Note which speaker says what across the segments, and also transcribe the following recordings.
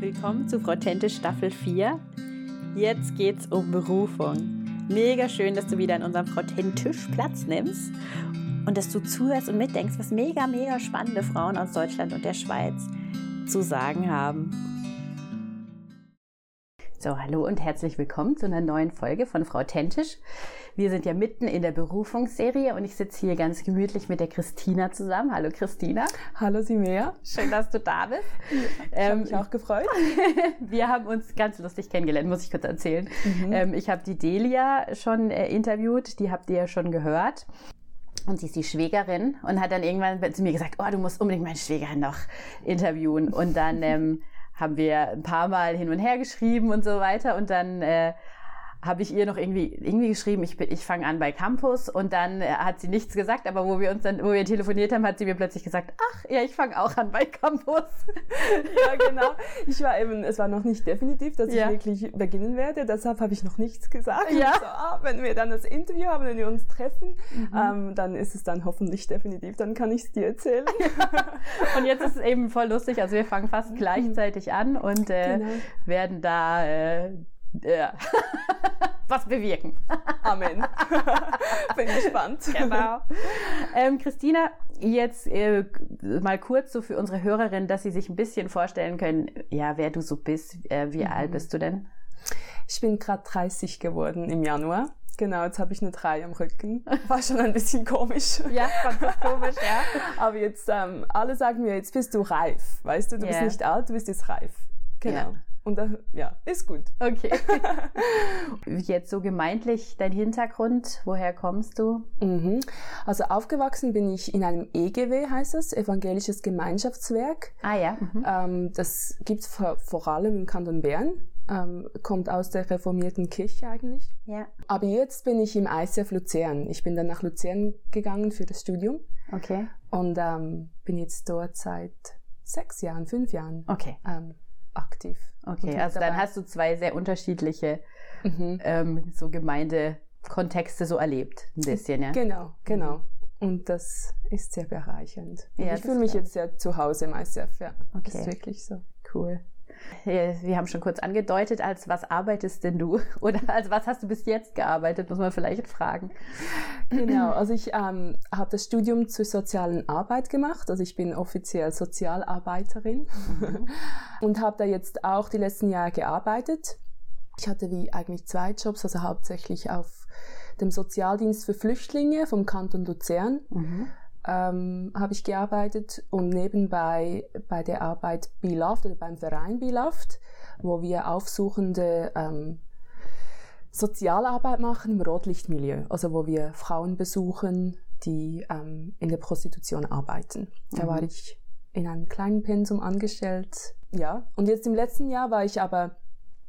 Speaker 1: Willkommen zu Frotente Staffel 4. Jetzt geht's um Berufung. Mega schön, dass du wieder in unserem Frottentisch Platz nimmst und dass du zuhörst und mitdenkst, was mega, mega spannende Frauen aus Deutschland und der Schweiz zu sagen haben. So, hallo und herzlich willkommen zu einer neuen Folge von Frau Tentisch. Wir sind ja mitten in der Berufungsserie und ich sitze hier ganz gemütlich mit der Christina zusammen. Hallo Christina.
Speaker 2: Hallo Simea.
Speaker 1: Schön, dass du da bist.
Speaker 2: Ja, ich ähm, habe mich auch gefreut.
Speaker 1: wir haben uns ganz lustig kennengelernt, muss ich kurz erzählen. Mhm. Ähm, ich habe die Delia schon äh, interviewt, die habt ihr ja schon gehört. Und sie ist die Schwägerin und hat dann irgendwann zu mir gesagt, oh, du musst unbedingt meine Schwägerin noch interviewen. Und dann ähm, haben wir ein paar Mal hin und her geschrieben und so weiter. Und dann äh, habe ich ihr noch irgendwie, irgendwie geschrieben, ich, ich fange an bei Campus und dann äh, hat sie nichts gesagt, aber wo wir uns dann, wo wir telefoniert haben, hat sie mir plötzlich gesagt, ach ja, ich fange auch an bei Campus.
Speaker 2: ja, genau. Ich war eben, es war noch nicht definitiv, dass ja. ich wirklich beginnen werde, deshalb habe ich noch nichts gesagt. Ja. So, ah, wenn wir dann das Interview haben, wenn wir uns treffen, mhm. ähm, dann ist es dann hoffentlich definitiv, dann kann ich es dir erzählen.
Speaker 1: und jetzt ist es eben voll lustig, also wir fangen fast mhm. gleichzeitig an und äh, genau. werden da äh, ja. was bewirken.
Speaker 2: Amen. Bin gespannt.
Speaker 1: Genau. Ähm, Christina, jetzt äh, mal kurz so für unsere Hörerinnen, dass sie sich ein bisschen vorstellen können, ja, wer du so bist. Äh, wie mhm. alt bist du denn?
Speaker 2: Ich bin gerade 30 geworden im Januar. Genau, jetzt habe ich eine 3 am Rücken. War schon ein bisschen komisch.
Speaker 1: Ja, fand das komisch, ja.
Speaker 2: Aber jetzt, ähm, alle sagen mir, jetzt bist du reif. Weißt du, du yeah. bist nicht alt, du bist jetzt reif. Genau. Yeah. Und da, ja, ist gut.
Speaker 1: Okay. Jetzt so gemeintlich dein Hintergrund, woher kommst du?
Speaker 2: Mhm. Also aufgewachsen bin ich in einem EGW, heißt es, Evangelisches Gemeinschaftswerk.
Speaker 1: Ah ja.
Speaker 2: Mhm. Ähm, das gibt's vor, vor allem im Kanton Bern. Ähm, kommt aus der reformierten Kirche eigentlich.
Speaker 1: Ja.
Speaker 2: Aber jetzt bin ich im ICF Luzern. Ich bin dann nach Luzern gegangen für das Studium.
Speaker 1: Okay.
Speaker 2: Und ähm, bin jetzt dort seit sechs Jahren, fünf Jahren.
Speaker 1: Okay.
Speaker 2: Aktiv.
Speaker 1: Okay, also dann hast du zwei sehr unterschiedliche mhm. ähm, so Gemeindekontexte so erlebt, ein bisschen, ja?
Speaker 2: Genau, genau. Und das ist sehr bereichernd. Ja, ich fühle mich jetzt sehr zu Hause im ICF, ja. Okay. Das ist wirklich so.
Speaker 1: Cool. Wir haben schon kurz angedeutet, als was arbeitest denn du? Oder als was hast du bis jetzt gearbeitet, muss man vielleicht fragen.
Speaker 2: Genau, also ich ähm, habe das Studium zur sozialen Arbeit gemacht. Also ich bin offiziell Sozialarbeiterin mhm. und habe da jetzt auch die letzten Jahre gearbeitet. Ich hatte wie eigentlich zwei Jobs, also hauptsächlich auf dem Sozialdienst für Flüchtlinge vom Kanton Luzern. Mhm ähm, habe ich gearbeitet und nebenbei bei der Arbeit Beloved oder beim Verein Beloved, wo wir aufsuchende ähm, Sozialarbeit machen im Rotlichtmilieu, also wo wir Frauen besuchen, die ähm, in der Prostitution arbeiten. Da mhm. war ich in einem kleinen Pensum angestellt, ja. Und jetzt im letzten Jahr war ich aber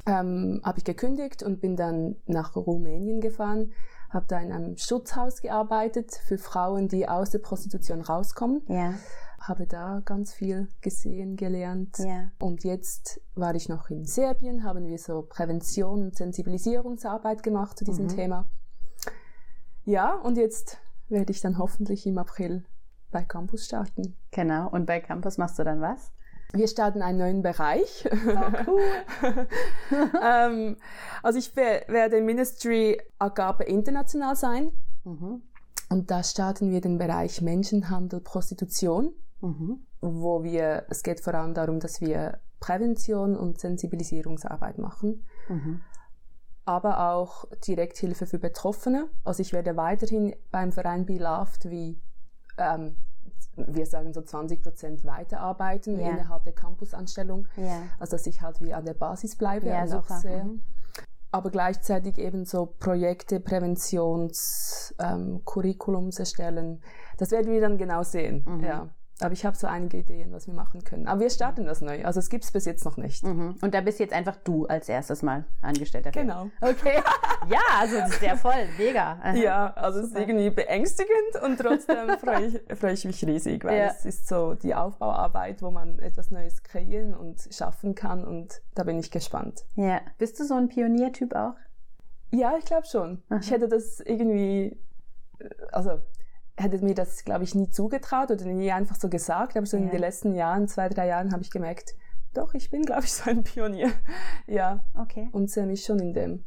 Speaker 2: ähm, habe ich gekündigt und bin dann nach Rumänien gefahren habe da in einem Schutzhaus gearbeitet für Frauen, die aus der Prostitution rauskommen.
Speaker 1: Ja.
Speaker 2: Habe da ganz viel gesehen, gelernt.
Speaker 1: Ja.
Speaker 2: Und jetzt war ich noch in Serbien, haben wir so Prävention und Sensibilisierungsarbeit gemacht zu diesem mhm. Thema. Ja, und jetzt werde ich dann hoffentlich im April bei Campus starten.
Speaker 1: Genau. Und bei Campus machst du dann was?
Speaker 2: Wir starten einen neuen Bereich.
Speaker 1: Oh, cool.
Speaker 2: ähm, also ich werde im Ministry Agape international sein. Mhm. Und da starten wir den Bereich Menschenhandel, Prostitution, mhm. wo wir, es geht vor allem darum, dass wir Prävention und Sensibilisierungsarbeit machen. Mhm. Aber auch Direkthilfe für Betroffene. Also ich werde weiterhin beim Verein Be Loved wie ähm, wir sagen so 20 Prozent weiterarbeiten ja. innerhalb der Campusanstellung.
Speaker 1: Ja.
Speaker 2: Also dass ich halt wie an der Basis bleibe
Speaker 1: ja, und auch sehr. Mhm.
Speaker 2: Aber gleichzeitig eben so Projekte, Präventions, ähm, Curriculums erstellen. Das werden wir dann genau sehen. Mhm. Ja. Aber ich habe so einige Ideen, was wir machen können. Aber wir starten das neu. Also es gibt's bis jetzt noch nicht.
Speaker 1: Mhm. Und da bist jetzt einfach du als erstes Mal Angestellter.
Speaker 2: Genau.
Speaker 1: Okay. ja, also das ist ja voll. Mega.
Speaker 2: Aha. Ja, also es ist irgendwie beängstigend und trotzdem freue ich, freu ich mich riesig, weil ja. es ist so die Aufbauarbeit, wo man etwas Neues kreieren und schaffen kann und da bin ich gespannt.
Speaker 1: Ja. Bist du so ein Pioniertyp auch?
Speaker 2: Ja, ich glaube schon. Aha. Ich hätte das irgendwie, äh, also hätte mir das, glaube ich, nie zugetraut oder nie einfach so gesagt. Aber so ja. in den letzten Jahren, zwei, drei Jahren, habe ich gemerkt, doch, ich bin, glaube ich, so ein Pionier. ja.
Speaker 1: Okay.
Speaker 2: Und sehe mich schon in dem.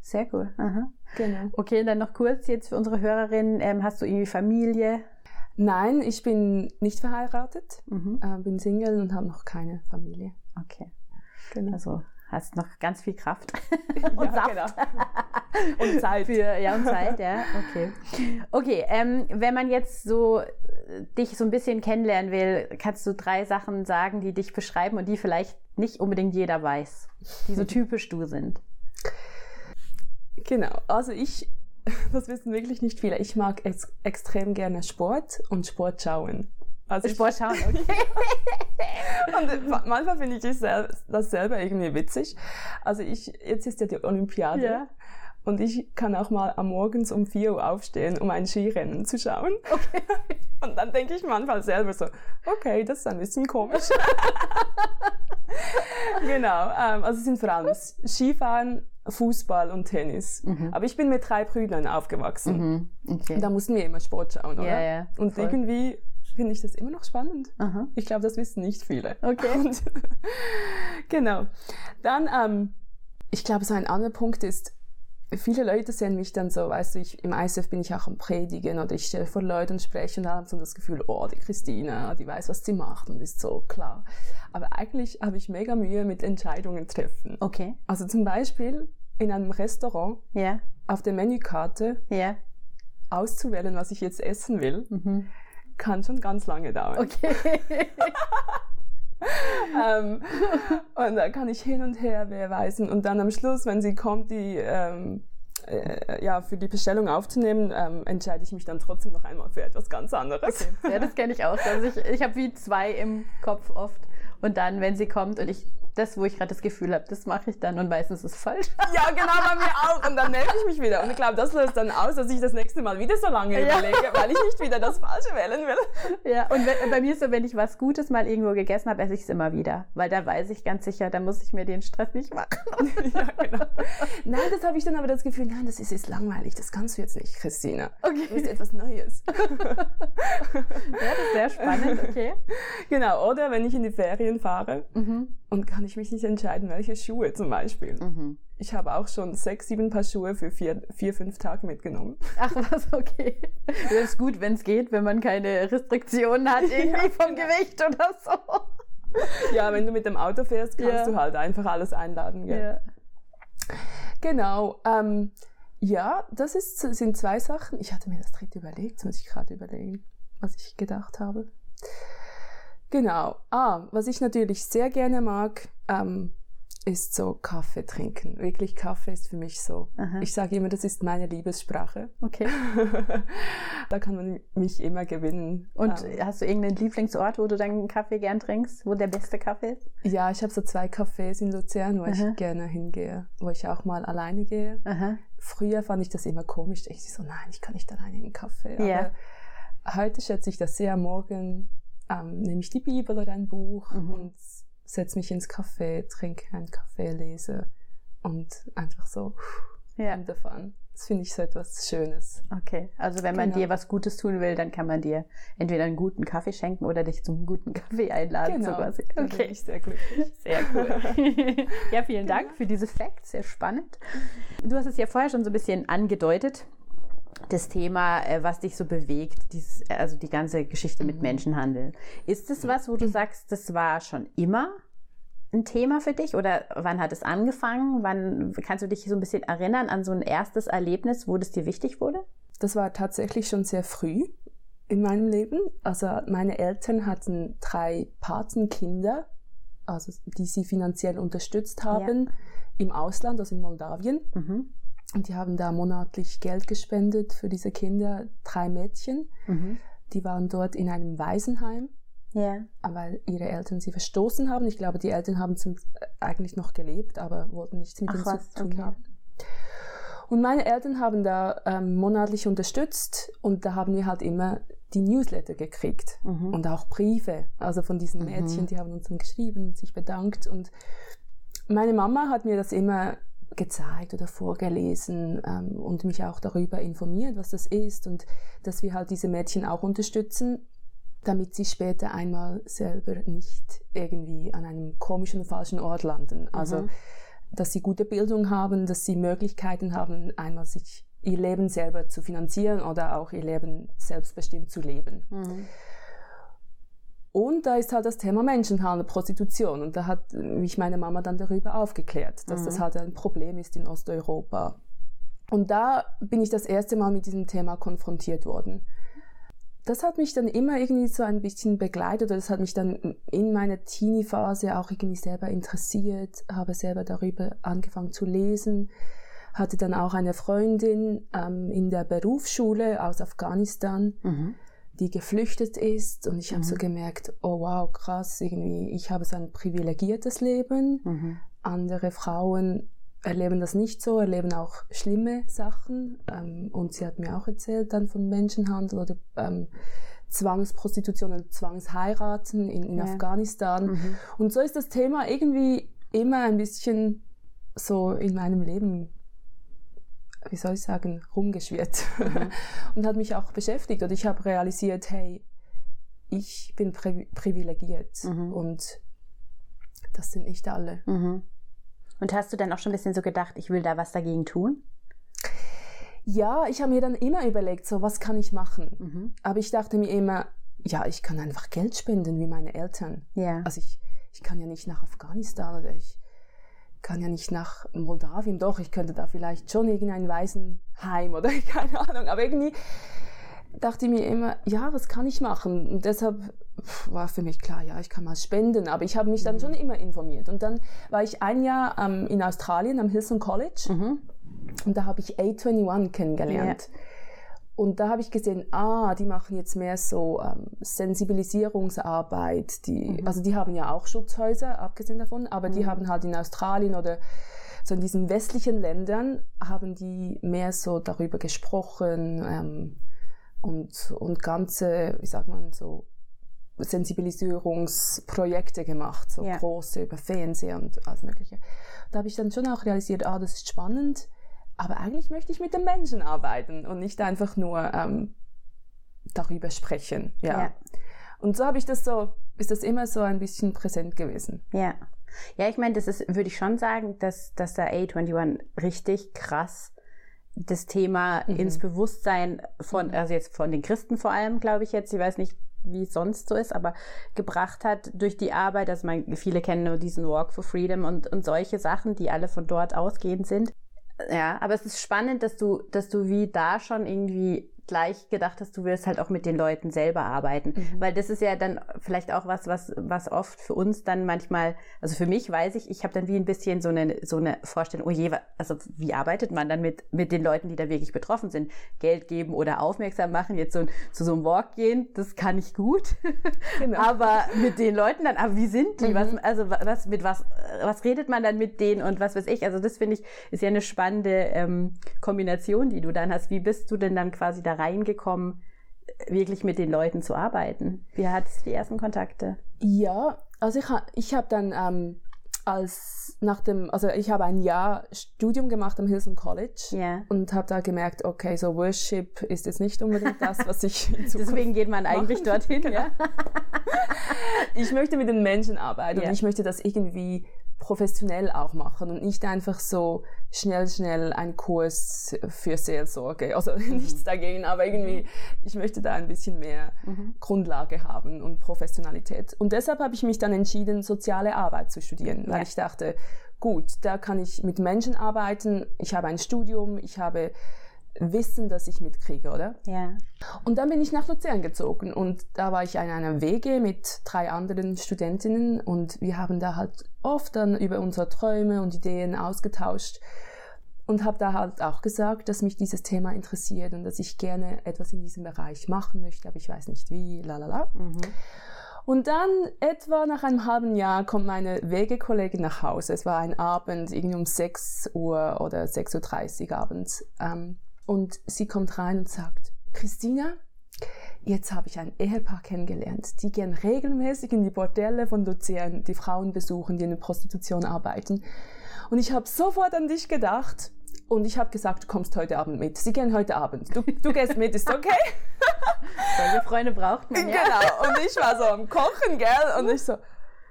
Speaker 1: Sehr cool. Aha.
Speaker 2: Genau.
Speaker 1: Okay, dann noch kurz jetzt für unsere Hörerinnen. Ähm, hast du irgendwie Familie?
Speaker 2: Nein, ich bin nicht verheiratet,
Speaker 1: Mhm.
Speaker 2: äh, bin Single und habe noch keine Familie.
Speaker 1: Okay.
Speaker 2: Genau.
Speaker 1: Also hast noch ganz viel Kraft.
Speaker 2: und
Speaker 1: Saft.
Speaker 2: Genau. und Zeit.
Speaker 1: Für, ja, und Zeit, ja, okay. Okay, ähm, wenn man jetzt so äh, dich so ein bisschen kennenlernen will, kannst du drei Sachen sagen, die dich beschreiben und die vielleicht nicht unbedingt jeder weiß, die so typisch du sind.
Speaker 2: Genau. Also ich, das wissen wirklich nicht viele. Ich mag ex extrem gerne Sport und Sport schauen. Also ich-
Speaker 1: Sport schauen, okay.
Speaker 2: Und äh, ma- manchmal finde ich das sel- das selber irgendwie witzig. Also ich, jetzt ist ja die Olympiade.
Speaker 1: Ja.
Speaker 2: Und ich kann auch mal am Morgens um 4 Uhr aufstehen, um ein Skirennen zu schauen.
Speaker 1: Okay.
Speaker 2: Und dann denke ich manchmal selber so, okay, das ist ein bisschen komisch. genau, ähm, also es sind vor allem Skifahren, Fußball und Tennis. Aber ich bin mit drei Brüdern aufgewachsen.
Speaker 1: Mhm. Okay.
Speaker 2: Da mussten wir immer Sport schauen, oder?
Speaker 1: Ja, ja,
Speaker 2: Und
Speaker 1: voll.
Speaker 2: irgendwie finde ich das immer noch spannend.
Speaker 1: Aha.
Speaker 2: Ich glaube, das wissen nicht viele.
Speaker 1: Okay.
Speaker 2: Und, genau. Dann, ähm, ich glaube, so ein anderer Punkt ist, viele Leute sehen mich dann so, weißt du, ich, im ISF bin ich auch am Predigen oder ich stehe vor Leuten und spreche und haben so das Gefühl, oh, die Christina, die weiß, was sie macht und ist so klar. Aber eigentlich habe ich mega Mühe mit Entscheidungen treffen.
Speaker 1: Okay.
Speaker 2: Also zum Beispiel in einem Restaurant
Speaker 1: Ja.
Speaker 2: auf der Menükarte
Speaker 1: Ja.
Speaker 2: auszuwählen, was ich jetzt essen will,
Speaker 1: Mhm.
Speaker 2: Kann schon ganz lange dauern.
Speaker 1: Okay.
Speaker 2: ähm, und da kann ich hin und her weisen. Und dann am Schluss, wenn sie kommt, die ähm, äh, ja, für die Bestellung aufzunehmen, ähm, entscheide ich mich dann trotzdem noch einmal für etwas ganz anderes.
Speaker 1: Ja, das kenne ich auch. Also ich, ich habe wie zwei im Kopf oft. Und dann, wenn sie kommt und ich das, wo ich gerade das Gefühl habe, das mache ich dann und meistens ist es falsch.
Speaker 2: Ja, genau, bei mir auch. Und dann nerv ich mich wieder. Und ich glaube, das löst dann aus, dass ich das nächste Mal wieder so lange
Speaker 1: Ja.
Speaker 2: überlege, weil ich nicht wieder das Falsche wählen will.
Speaker 1: Ja, und wenn, bei mir ist so, wenn ich was Gutes mal irgendwo gegessen habe, esse ich es immer wieder. Weil da weiß ich ganz sicher, da muss ich mir den Stress nicht machen.
Speaker 2: ja, genau. Nein, das habe ich dann aber das Gefühl, nein, das ist jetzt langweilig, das kannst du jetzt nicht, Christina.
Speaker 1: Okay.
Speaker 2: Du bist etwas Neues.
Speaker 1: Ja, das ist sehr spannend, okay.
Speaker 2: Genau, oder wenn ich in die Ferien fahre
Speaker 1: Mhm.
Speaker 2: Und kann ich mich nicht entscheiden, welche Schuhe zum Beispiel.
Speaker 1: Mhm.
Speaker 2: Ich habe auch schon sechs, sieben Paar Schuhe für vier, vier fünf Tage mitgenommen.
Speaker 1: Ach was, okay. Das ist gut, wenn es geht, wenn man keine Restriktionen hat, irgendwie vom Gewicht oder so.
Speaker 2: Ja, wenn du mit dem Auto fährst, kannst
Speaker 1: Ja.
Speaker 2: du halt einfach alles einladen. Gell?
Speaker 1: Ja.
Speaker 2: Genau. Ähm, ja, das ist, sind zwei Sachen. Ich hatte mir das dritte überlegt, jetzt muss ich gerade überlegen, was ich gedacht habe. Genau. Ah, was ich natürlich sehr gerne mag, ähm, ist so Kaffee trinken. Wirklich, Kaffee ist für mich so.
Speaker 1: Aha.
Speaker 2: Ich sage immer, das ist meine Liebessprache.
Speaker 1: Okay.
Speaker 2: da kann man mich immer gewinnen.
Speaker 1: Und
Speaker 2: Ähm,
Speaker 1: hast du irgendeinen Lieblingsort, wo du deinen Kaffee gern trinkst, wo der beste Kaffee ist?
Speaker 2: ja, ich habe so zwei Cafés in Luzern, wo
Speaker 1: Aha.
Speaker 2: ich gerne hingehe, wo ich auch mal alleine gehe.
Speaker 1: Aha.
Speaker 2: Früher fand ich das immer komisch. Ich so, nein, ich kann nicht alleine in den Kaffee.
Speaker 1: Ja.
Speaker 2: Aber heute schätze ich das sehr. Morgen ähm, nehme ich die Bibel oder ein Buch
Speaker 1: Mhm.
Speaker 2: und setze mich ins Café, trinke einen Kaffee, lese und einfach so
Speaker 1: Ja.
Speaker 2: davon. Das finde ich so etwas Schönes.
Speaker 1: Okay. Also wenn man
Speaker 2: Genau.
Speaker 1: dir was Gutes tun will, dann kann man dir entweder einen guten Kaffee schenken oder dich zum guten Kaffee einladen. So quasi.
Speaker 2: da bin
Speaker 1: Okay.
Speaker 2: ich sehr glücklich.
Speaker 1: Sehr cool. ja, vielen Dank für diese Facts, sehr spannend. Du hast es ja vorher schon so ein bisschen angedeutet, das Thema, äh, was dich so bewegt, dieses, äh, also die ganze Geschichte mit Menschenhandel. Ist es was, wo du sagst, das war schon immer ein Thema für dich oder wann hat es angefangen? Wann kannst du dich so ein bisschen erinnern an so ein erstes Erlebnis, wo das dir wichtig wurde?
Speaker 2: Das war tatsächlich schon sehr früh in meinem Leben. Also meine Eltern hatten drei Patenkinder, also die sie finanziell unterstützt haben im Ausland, also in Moldawien.
Speaker 1: Mhm.
Speaker 2: Und die haben da monatlich Geld gespendet für diese Kinder, drei Mädchen.
Speaker 1: Mhm.
Speaker 2: Die waren dort in einem Waisenheim,
Speaker 1: Ja.
Speaker 2: weil ihre Eltern sie verstoßen haben. Ich glaube, die Eltern haben äh, eigentlich noch gelebt, aber wollten nichts mit ihnen zu tun
Speaker 1: okay.
Speaker 2: haben. Und meine Eltern haben da ähm, monatlich unterstützt und da haben wir halt immer die Newsletter gekriegt
Speaker 1: Mhm.
Speaker 2: und auch Briefe, also von diesen
Speaker 1: Mhm.
Speaker 2: Mädchen, die haben uns dann geschrieben, sich bedankt und meine Mama hat mir das immer gezeigt oder vorgelesen ähm, und mich auch darüber informiert, was das ist und dass wir halt diese Mädchen auch unterstützen. damit sie später einmal selber nicht irgendwie an einem komischen, falschen Ort landen. Also, mhm. dass sie gute Bildung haben, dass sie Möglichkeiten haben, einmal sich ihr Leben selber zu finanzieren oder auch ihr Leben selbstbestimmt zu leben. Mhm. Und da ist halt das Thema Menschenhandel, Prostitution. Und da hat mich meine Mama dann darüber aufgeklärt, dass mhm. das halt ein Problem ist in Osteuropa. Und da bin ich das erste Mal mit diesem Thema konfrontiert worden. Das hat mich dann immer irgendwie so ein bisschen begleitet oder das hat mich dann in meiner Teenie-Phase auch irgendwie selber interessiert, habe selber darüber angefangen zu lesen, hatte dann auch eine Freundin ähm, in der Berufsschule aus Afghanistan, mhm die geflüchtet ist und ich mhm. habe so gemerkt, oh wow, krass, irgendwie, ich habe so ein privilegiertes Leben. Mhm. Andere Frauen erleben das nicht so, erleben auch schlimme Sachen. Ähm, und sie hat mir auch erzählt dann von Menschenhandel oder ähm, Zwangsprostitution und Zwangsheiraten in, in ja. Afghanistan. Mhm. Und so ist das Thema irgendwie immer ein bisschen so in meinem Leben wie soll ich sagen, rumgeschwirrt mhm. und hat mich auch beschäftigt. Und ich habe realisiert, hey, ich bin pri privilegiert mhm. und das sind nicht alle.
Speaker 1: Mhm. Und hast du dann auch schon ein bisschen so gedacht, ich will da was dagegen tun?
Speaker 2: Ja, ich habe mir dann immer überlegt, so was kann ich machen. Mhm. Aber ich dachte mir immer, ja, ich kann einfach Geld spenden wie meine Eltern. Ja. Also ich, ich kann ja nicht nach Afghanistan oder ich, kann ja nicht nach Moldawien, doch, ich könnte da vielleicht schon irgendein Waisenheim oder keine Ahnung, aber irgendwie dachte ich mir immer, ja, was kann ich machen? Und deshalb war für mich klar, ja, ich kann mal spenden, aber ich habe mich dann mhm. schon immer informiert. Und dann war ich ein Jahr ähm, in Australien am Hilson College mhm. und da habe ich A21 kennengelernt. Yeah. Und da habe ich gesehen, ah, die machen jetzt mehr so ähm, Sensibilisierungsarbeit. Die, mhm. Also die haben ja auch Schutzhäuser, abgesehen davon, aber mhm. die haben halt in Australien oder so in diesen westlichen Ländern haben die mehr so darüber gesprochen ähm, und, und ganze, wie sagt man, so Sensibilisierungsprojekte gemacht, so ja. große über Fernseher und alles Mögliche. Da habe ich dann schon auch realisiert, ah, das ist spannend aber eigentlich möchte ich mit den Menschen arbeiten und nicht einfach nur ähm, darüber sprechen. Ja. ja. Und so habe ich das so, ist das immer so ein bisschen präsent gewesen.
Speaker 1: Ja. Ja, ich meine, das ist, würde ich schon sagen, dass, dass da A21 richtig krass das Thema mhm. ins Bewusstsein von, also jetzt von den Christen vor allem, glaube ich jetzt, ich weiß nicht, wie es sonst so ist, aber gebracht hat durch die Arbeit, dass man, viele kennen nur diesen Walk for Freedom und, und solche Sachen, die alle von dort ausgehend sind. Ja, aber es ist spannend, dass du, dass du wie da schon irgendwie gleich gedacht hast, du wirst halt auch mit den Leuten selber arbeiten. Mhm. Weil das ist ja dann vielleicht auch was, was, was oft für uns dann manchmal, also für mich weiß ich, ich habe dann wie ein bisschen so eine, so eine Vorstellung, oh je, also wie arbeitet man dann mit, mit den Leuten, die da wirklich betroffen sind? Geld geben oder aufmerksam machen, jetzt so zu so einem Walk gehen, das kann ich gut. Genau. aber mit den Leuten dann, aber wie sind die? Mhm. Was, also was, mit was, was redet man dann mit denen und was weiß ich? Also das finde ich, ist ja eine spannende ähm, Kombination, die du dann hast. Wie bist du denn dann quasi da reingekommen, wirklich mit den Leuten zu arbeiten? Wie hattest du die ersten Kontakte?
Speaker 2: Ja, also ich, ich habe dann ähm, als nach dem, also ich habe ein Jahr Studium gemacht am Hilson College yeah. und habe da gemerkt, okay, so Worship ist jetzt nicht unbedingt das, was ich
Speaker 1: Deswegen geht man eigentlich machen. dorthin, genau. ja.
Speaker 2: ich möchte mit den Menschen arbeiten yeah. und ich möchte das irgendwie professionell auch machen und nicht einfach so schnell, schnell einen Kurs für Seelsorge. Also mhm. nichts dagegen, aber irgendwie, mhm. ich möchte da ein bisschen mehr mhm. Grundlage haben und Professionalität. Und deshalb habe ich mich dann entschieden, soziale Arbeit zu studieren, weil ja. ich dachte, gut, da kann ich mit Menschen arbeiten, ich habe ein Studium, ich habe Wissen, das ich mitkriege, oder? Ja. Und dann bin ich nach Luzern gezogen und da war ich in einer Wege mit drei anderen Studentinnen und wir haben da halt oft dann über unsere Träume und Ideen ausgetauscht und habe da halt auch gesagt, dass mich dieses Thema interessiert und dass ich gerne etwas in diesem Bereich machen möchte, aber ich weiß nicht wie, la la la. Mhm. Und dann etwa nach einem halben Jahr kommt meine Wegekollegin nach Hause. Es war ein Abend, irgendwie um 6 Uhr oder 6.30 Uhr abends. Ähm, und sie kommt rein und sagt, Christina, jetzt habe ich ein Ehepaar kennengelernt. Die gehen regelmäßig in die Bordelle von Luzern, die Frauen besuchen, die in der Prostitution arbeiten. Und ich habe sofort an dich gedacht und ich habe gesagt, du kommst heute Abend mit. Sie gehen heute Abend. Du, du gehst mit, ist okay?
Speaker 1: Solche Freunde braucht man, ja.
Speaker 2: Genau. Und ich war so am Kochen, gell? Und ich so,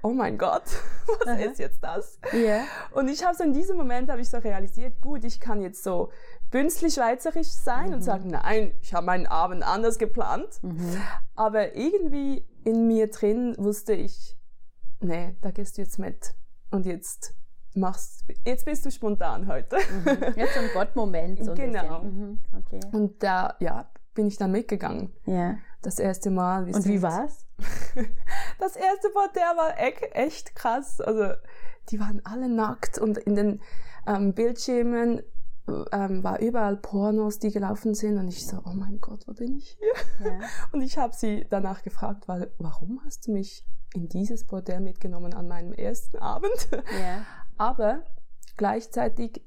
Speaker 2: oh mein Gott, was Aha. ist jetzt das? Yeah. Und ich habe so in diesem Moment habe ich so realisiert, gut, ich kann jetzt so bünzlich schweizerisch sein mhm. und sagen, nein, ich habe meinen Abend anders geplant. Mhm. Aber irgendwie in mir drin wusste ich, nee, da gehst du jetzt mit. Und jetzt machst, jetzt bist du spontan heute.
Speaker 1: Mhm. Jetzt ein Gottmoment. So
Speaker 2: genau. Mhm. Okay. Und da, ja, bin ich dann mitgegangen. Ja. Das erste Mal.
Speaker 1: Und wie war's?
Speaker 2: das erste Mal, der war echt krass. Also, die waren alle nackt und in den ähm, Bildschirmen ähm, war überall Pornos, die gelaufen sind und ich so, oh mein Gott, wo bin ich hier? Ja. Und ich habe sie danach gefragt, weil, warum hast du mich in dieses Bordell mitgenommen an meinem ersten Abend? Ja. Aber gleichzeitig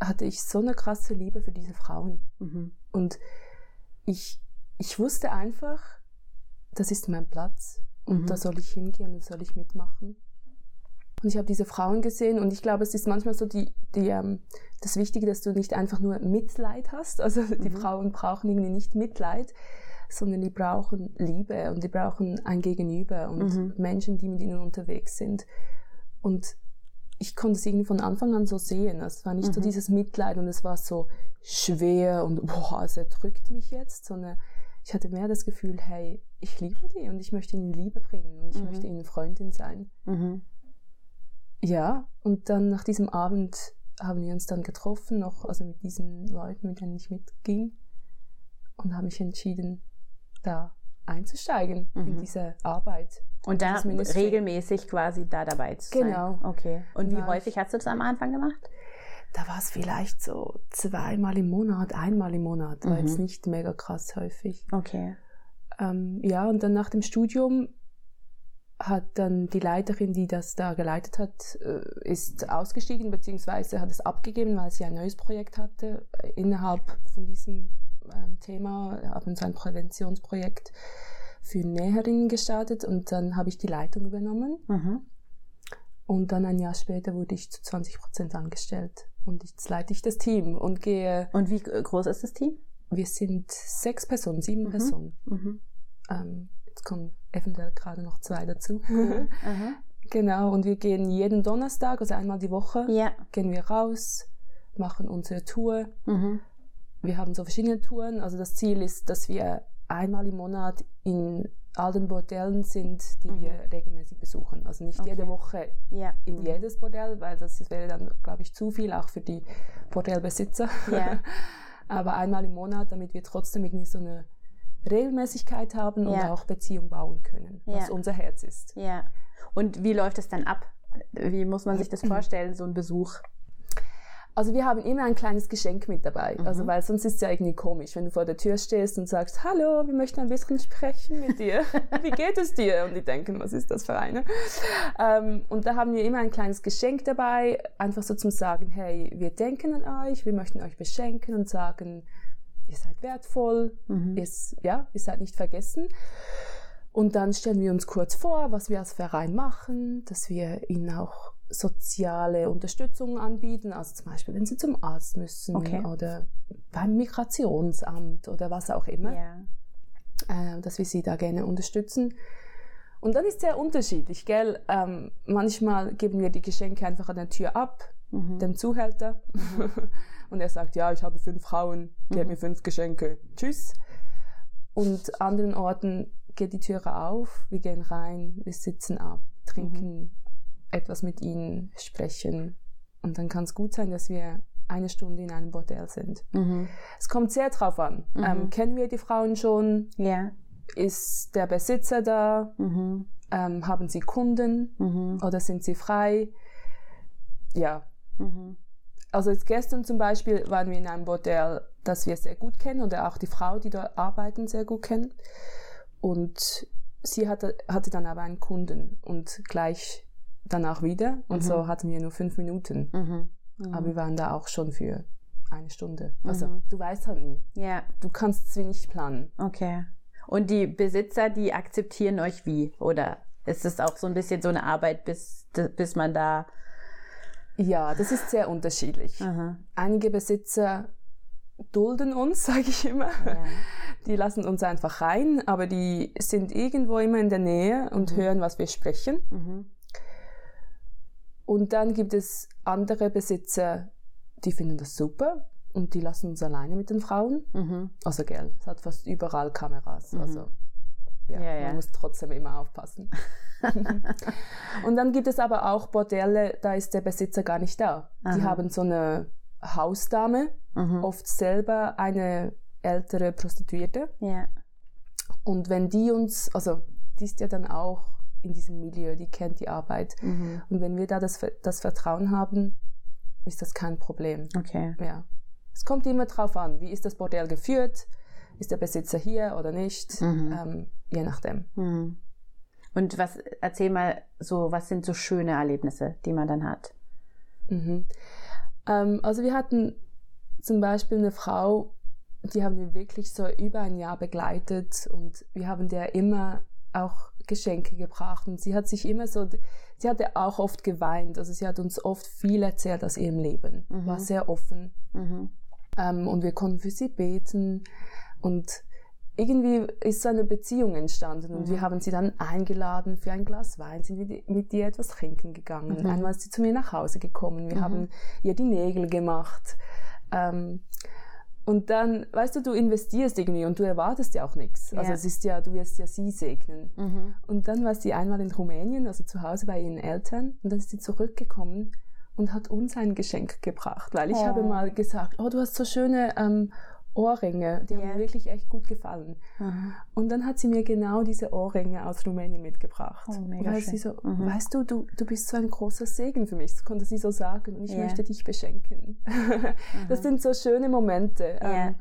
Speaker 2: hatte ich so eine krasse Liebe für diese Frauen. Mhm. Und ich, ich wusste einfach, das ist mein Platz und mhm. da soll ich hingehen und soll ich mitmachen. Und ich habe diese Frauen gesehen und ich glaube, es ist manchmal so die, die, ähm, das Wichtige, dass du nicht einfach nur Mitleid hast. Also die mhm. Frauen brauchen irgendwie nicht Mitleid, sondern die brauchen Liebe und die brauchen ein Gegenüber und mhm. Menschen, die mit ihnen unterwegs sind. Und ich konnte es irgendwie von Anfang an so sehen. Es war nicht mhm. so dieses Mitleid und es war so schwer und boah, es erdrückt mich jetzt, sondern ich hatte mehr das Gefühl, hey, ich liebe die und ich möchte ihnen Liebe bringen und ich mhm. möchte ihnen Freundin sein. Mhm. Ja, und dann nach diesem Abend haben wir uns dann getroffen, noch, also mit diesen Leuten, mit denen ich mitging, und habe mich entschieden, da einzusteigen mhm. in diese Arbeit.
Speaker 1: Und da regelmäßig quasi da dabei zu
Speaker 2: sein. Genau.
Speaker 1: Okay. Und wie häufig hast du das am Anfang gemacht?
Speaker 2: Da war es vielleicht so zweimal im Monat, einmal im Monat. War jetzt mhm. nicht mega krass häufig.
Speaker 1: Okay.
Speaker 2: Ähm, ja, und dann nach dem Studium hat dann die Leiterin, die das da geleitet hat, äh, ist ausgestiegen beziehungsweise hat es abgegeben, weil sie ein neues Projekt hatte äh, innerhalb von diesem ähm, Thema, haben so ein Präventionsprojekt für Näherinnen gestartet und dann habe ich die Leitung übernommen. Mhm. Und dann ein Jahr später wurde ich zu 20 Prozent angestellt. Und jetzt leite ich das Team und gehe.
Speaker 1: Und wie groß ist das Team?
Speaker 2: Wir sind sechs Personen, sieben mhm. Personen. Mhm. Ähm, jetzt kommen eventuell gerade noch zwei dazu. Mhm. genau, und wir gehen jeden Donnerstag, also einmal die Woche, ja. gehen wir raus, machen unsere Tour. Mhm. Wir haben so verschiedene Touren. Also das Ziel ist, dass wir einmal im Monat in all den Bordellen sind, die mhm. wir regelmäßig besuchen. Also nicht okay. jede Woche ja. in mhm. jedes Bordell, weil das wäre dann, glaube ich, zu viel, auch für die Bordellbesitzer. Ja. Aber einmal im Monat, damit wir trotzdem irgendwie so eine Regelmäßigkeit haben ja. und auch Beziehung bauen können, was unser Herz ist.
Speaker 1: Ja. Und wie läuft es dann ab? Wie muss man sich das vorstellen, so ein Besuch?
Speaker 2: Also wir haben immer ein kleines Geschenk mit dabei. Mhm. Also weil sonst ist es ja irgendwie komisch, wenn du vor der Tür stehst und sagst, hallo, wir möchten ein bisschen sprechen mit dir. Wie geht es dir? Und die denken, was ist das für eine? Ähm, und da haben wir immer ein kleines Geschenk dabei, einfach so zum sagen, hey, wir denken an euch, wir möchten euch beschenken und sagen, ihr seid wertvoll, mhm. ihr, ja, ihr seid nicht vergessen. Und dann stellen wir uns kurz vor, was wir als Verein machen, dass wir ihnen auch soziale Unterstützung anbieten, also zum Beispiel, wenn sie zum Arzt müssen okay. oder beim Migrationsamt oder was auch immer, yeah. äh, dass wir sie da gerne unterstützen. Und dann ist sehr unterschiedlich, gell? Ähm, manchmal geben wir die Geschenke einfach an der Tür ab, mhm. dem Zuhälter, mhm. und er sagt, ja, ich habe fünf Frauen, gib mhm. mir fünf Geschenke, tschüss. Und anderen Orten geht die Türe auf, wir gehen rein, wir sitzen ab, trinken mhm. etwas mit ihnen, sprechen. Und dann kann es gut sein, dass wir eine Stunde in einem Bordell sind. Mhm. Es kommt sehr drauf an. Mhm. Ähm, kennen wir die Frauen schon? Ja. Ist der Besitzer da? Mhm. Ähm, haben sie Kunden? Mhm. Oder sind sie frei? Ja. Also jetzt gestern zum Beispiel waren wir in einem Bordell, das wir sehr gut kennen oder auch die Frau, die dort arbeiten, sehr gut kennen. Und sie hatte, hatte dann aber einen Kunden und gleich danach wieder. Und mhm. so hatten wir nur fünf Minuten. Mhm. Mhm. Aber wir waren da auch schon für eine Stunde. Also mhm. du weißt halt nie. Ja. Du kannst es nicht planen.
Speaker 1: Okay. Und die Besitzer, die akzeptieren euch wie? Oder ist es auch so ein bisschen so eine Arbeit, bis, bis man da.
Speaker 2: Ja, das ist sehr unterschiedlich. Einige Besitzer dulden uns, sage ich immer. Ja. Die lassen uns einfach rein, aber die sind irgendwo immer in der Nähe und mhm. hören, was wir sprechen. Mhm. Und dann gibt es andere Besitzer, die finden das super und die lassen uns alleine mit den Frauen. Mhm. Also gell, es hat fast überall Kameras. Mhm. Also ja, ja, ja. man muss trotzdem immer aufpassen. und dann gibt es aber auch Bordelle, da ist der Besitzer gar nicht da. Aha. Die haben so eine Hausdame, mhm. oft selber eine ältere Prostituierte. Ja. Und wenn die uns, also die ist ja dann auch in diesem Milieu, die kennt die Arbeit. Mhm. Und wenn wir da das, das Vertrauen haben, ist das kein Problem. Okay. Ja. Es kommt immer drauf an, wie ist das Bordell geführt, ist der Besitzer hier oder nicht, mhm. ähm, je nachdem. Mhm.
Speaker 1: Und was, erzähl mal so, was sind so schöne Erlebnisse, die man dann hat?
Speaker 2: Mhm. Ähm, also wir hatten zum Beispiel eine Frau, die haben wir wirklich so über ein Jahr begleitet und wir haben der immer auch Geschenke gebracht und sie hat sich immer so, sie hatte auch oft geweint, also sie hat uns oft viel erzählt aus ihrem Leben, mhm. war sehr offen mhm. ähm, und wir konnten für sie beten und irgendwie ist so eine Beziehung entstanden und mhm. wir haben sie dann eingeladen für ein Glas Wein, sind mit, ihr etwas trinken gegangen. Mhm. Einmal ist sie zu mir nach Hause gekommen, wir mhm. haben ihr die Nägel gemacht. Ähm, und dann, weißt du, du investierst irgendwie und du erwartest ja auch nichts. Ja. Also es ist ja, du wirst ja sie segnen. Mhm. Und dann war sie einmal in Rumänien, also zu Hause bei ihren Eltern, und dann ist sie zurückgekommen und hat uns ein Geschenk gebracht, weil ich oh. habe mal gesagt, oh, du hast so schöne ähm, Ohrringe, die yeah. haben mir wirklich echt gut gefallen. Mhm. Und dann hat sie mir genau diese Ohrringe aus Rumänien mitgebracht. Oh, mega weil schön. sie so, mhm. weißt du, du, du bist so ein großer Segen für mich, das konnte sie so sagen und ich yeah. möchte dich beschenken. das sind so schöne Momente. Yeah. Ähm,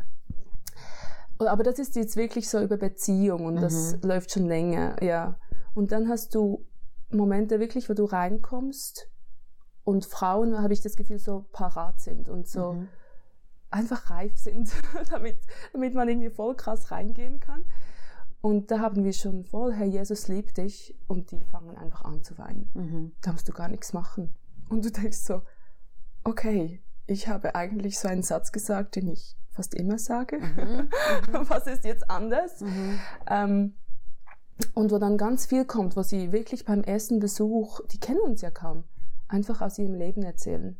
Speaker 2: aber das ist jetzt wirklich so über Beziehung und das mhm. läuft schon länger, ja. Und dann hast du Momente wirklich, wo du reinkommst und Frauen, habe ich das Gefühl, so parat sind und so mhm einfach reif sind, damit, damit man irgendwie voll krass reingehen kann. Und da haben wir schon voll, Herr Jesus liebt dich. Und die fangen einfach an zu weinen. Mhm. Da musst du gar nichts machen. Und du denkst so, okay, ich habe eigentlich so einen Satz gesagt, den ich fast immer sage. Mhm. Was ist jetzt anders? Mhm. Ähm, und wo dann ganz viel kommt, wo sie wirklich beim ersten Besuch, die kennen uns ja kaum, einfach aus ihrem Leben erzählen.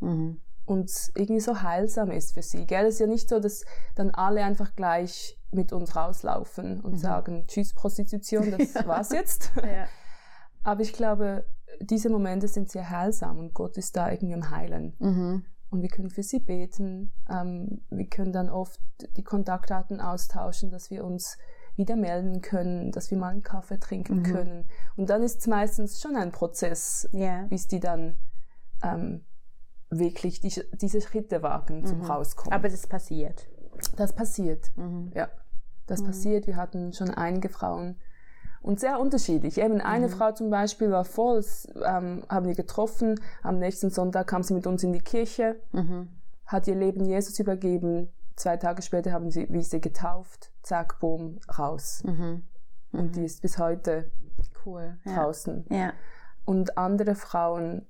Speaker 2: Und irgendwie so heilsam ist für sie. Gell? Es ist ja nicht so, dass dann alle einfach gleich mit uns rauslaufen und mhm. sagen, tschüss Prostitution, das ja. war's jetzt. Ja. Aber ich glaube, diese Momente sind sehr heilsam und Gott ist da irgendwie am Heilen. Mhm. Und wir können für sie beten. Ähm, wir können dann oft die Kontaktdaten austauschen, dass wir uns wieder melden können, dass wir mal einen Kaffee trinken mhm. können. Und dann ist es meistens schon ein Prozess, yeah. bis die dann ähm, wirklich die, diese Schritte wagen zum mhm. Rauskommen.
Speaker 1: Aber das passiert.
Speaker 2: Das passiert, mhm. ja. Das mhm. passiert. Wir hatten schon einige Frauen und sehr unterschiedlich. Eben eine mhm. Frau zum Beispiel war voll, ähm, haben wir getroffen. Am nächsten Sonntag kam sie mit uns in die Kirche, mhm. hat ihr Leben Jesus übergeben. Zwei Tage später haben sie, wie sie getauft, zack, boom, raus. Mhm. Und die ist bis heute cool, draußen. Ja. ja. Und andere Frauen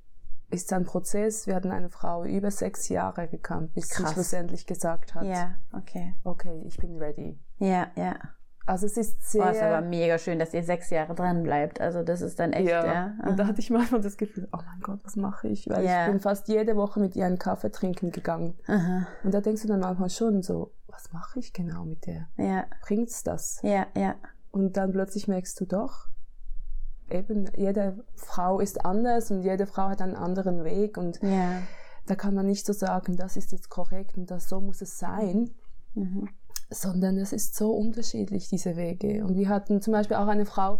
Speaker 2: ist ein Prozess. Wir hatten eine Frau über sechs Jahre gekannt, bis Krass. sie schlussendlich gesagt hat, ja, okay. Okay, ich bin ready.
Speaker 1: Ja, ja.
Speaker 2: Also es ist sehr... Oh,
Speaker 1: es ist aber mega schön, dass ihr sechs Jahre dran bleibt. Also das ist dann echt, ja. ja.
Speaker 2: Und da hatte ich manchmal das Gefühl, oh mein Gott, was mache ich? Weil ja. ich bin fast jede Woche mit ihr einen Kaffee trinken gegangen. Aha. Und da denkst du dann manchmal schon so, was mache ich genau mit der? Ja. Bringt's das? Ja, ja. Und dann plötzlich merkst du doch, eben jede Frau ist anders und jede Frau hat einen anderen Weg und ja. da kann man nicht so sagen, das ist jetzt korrekt und das so muss es sein, mhm. sondern es ist so unterschiedlich, diese Wege. Und wir hatten zum Beispiel auch eine Frau,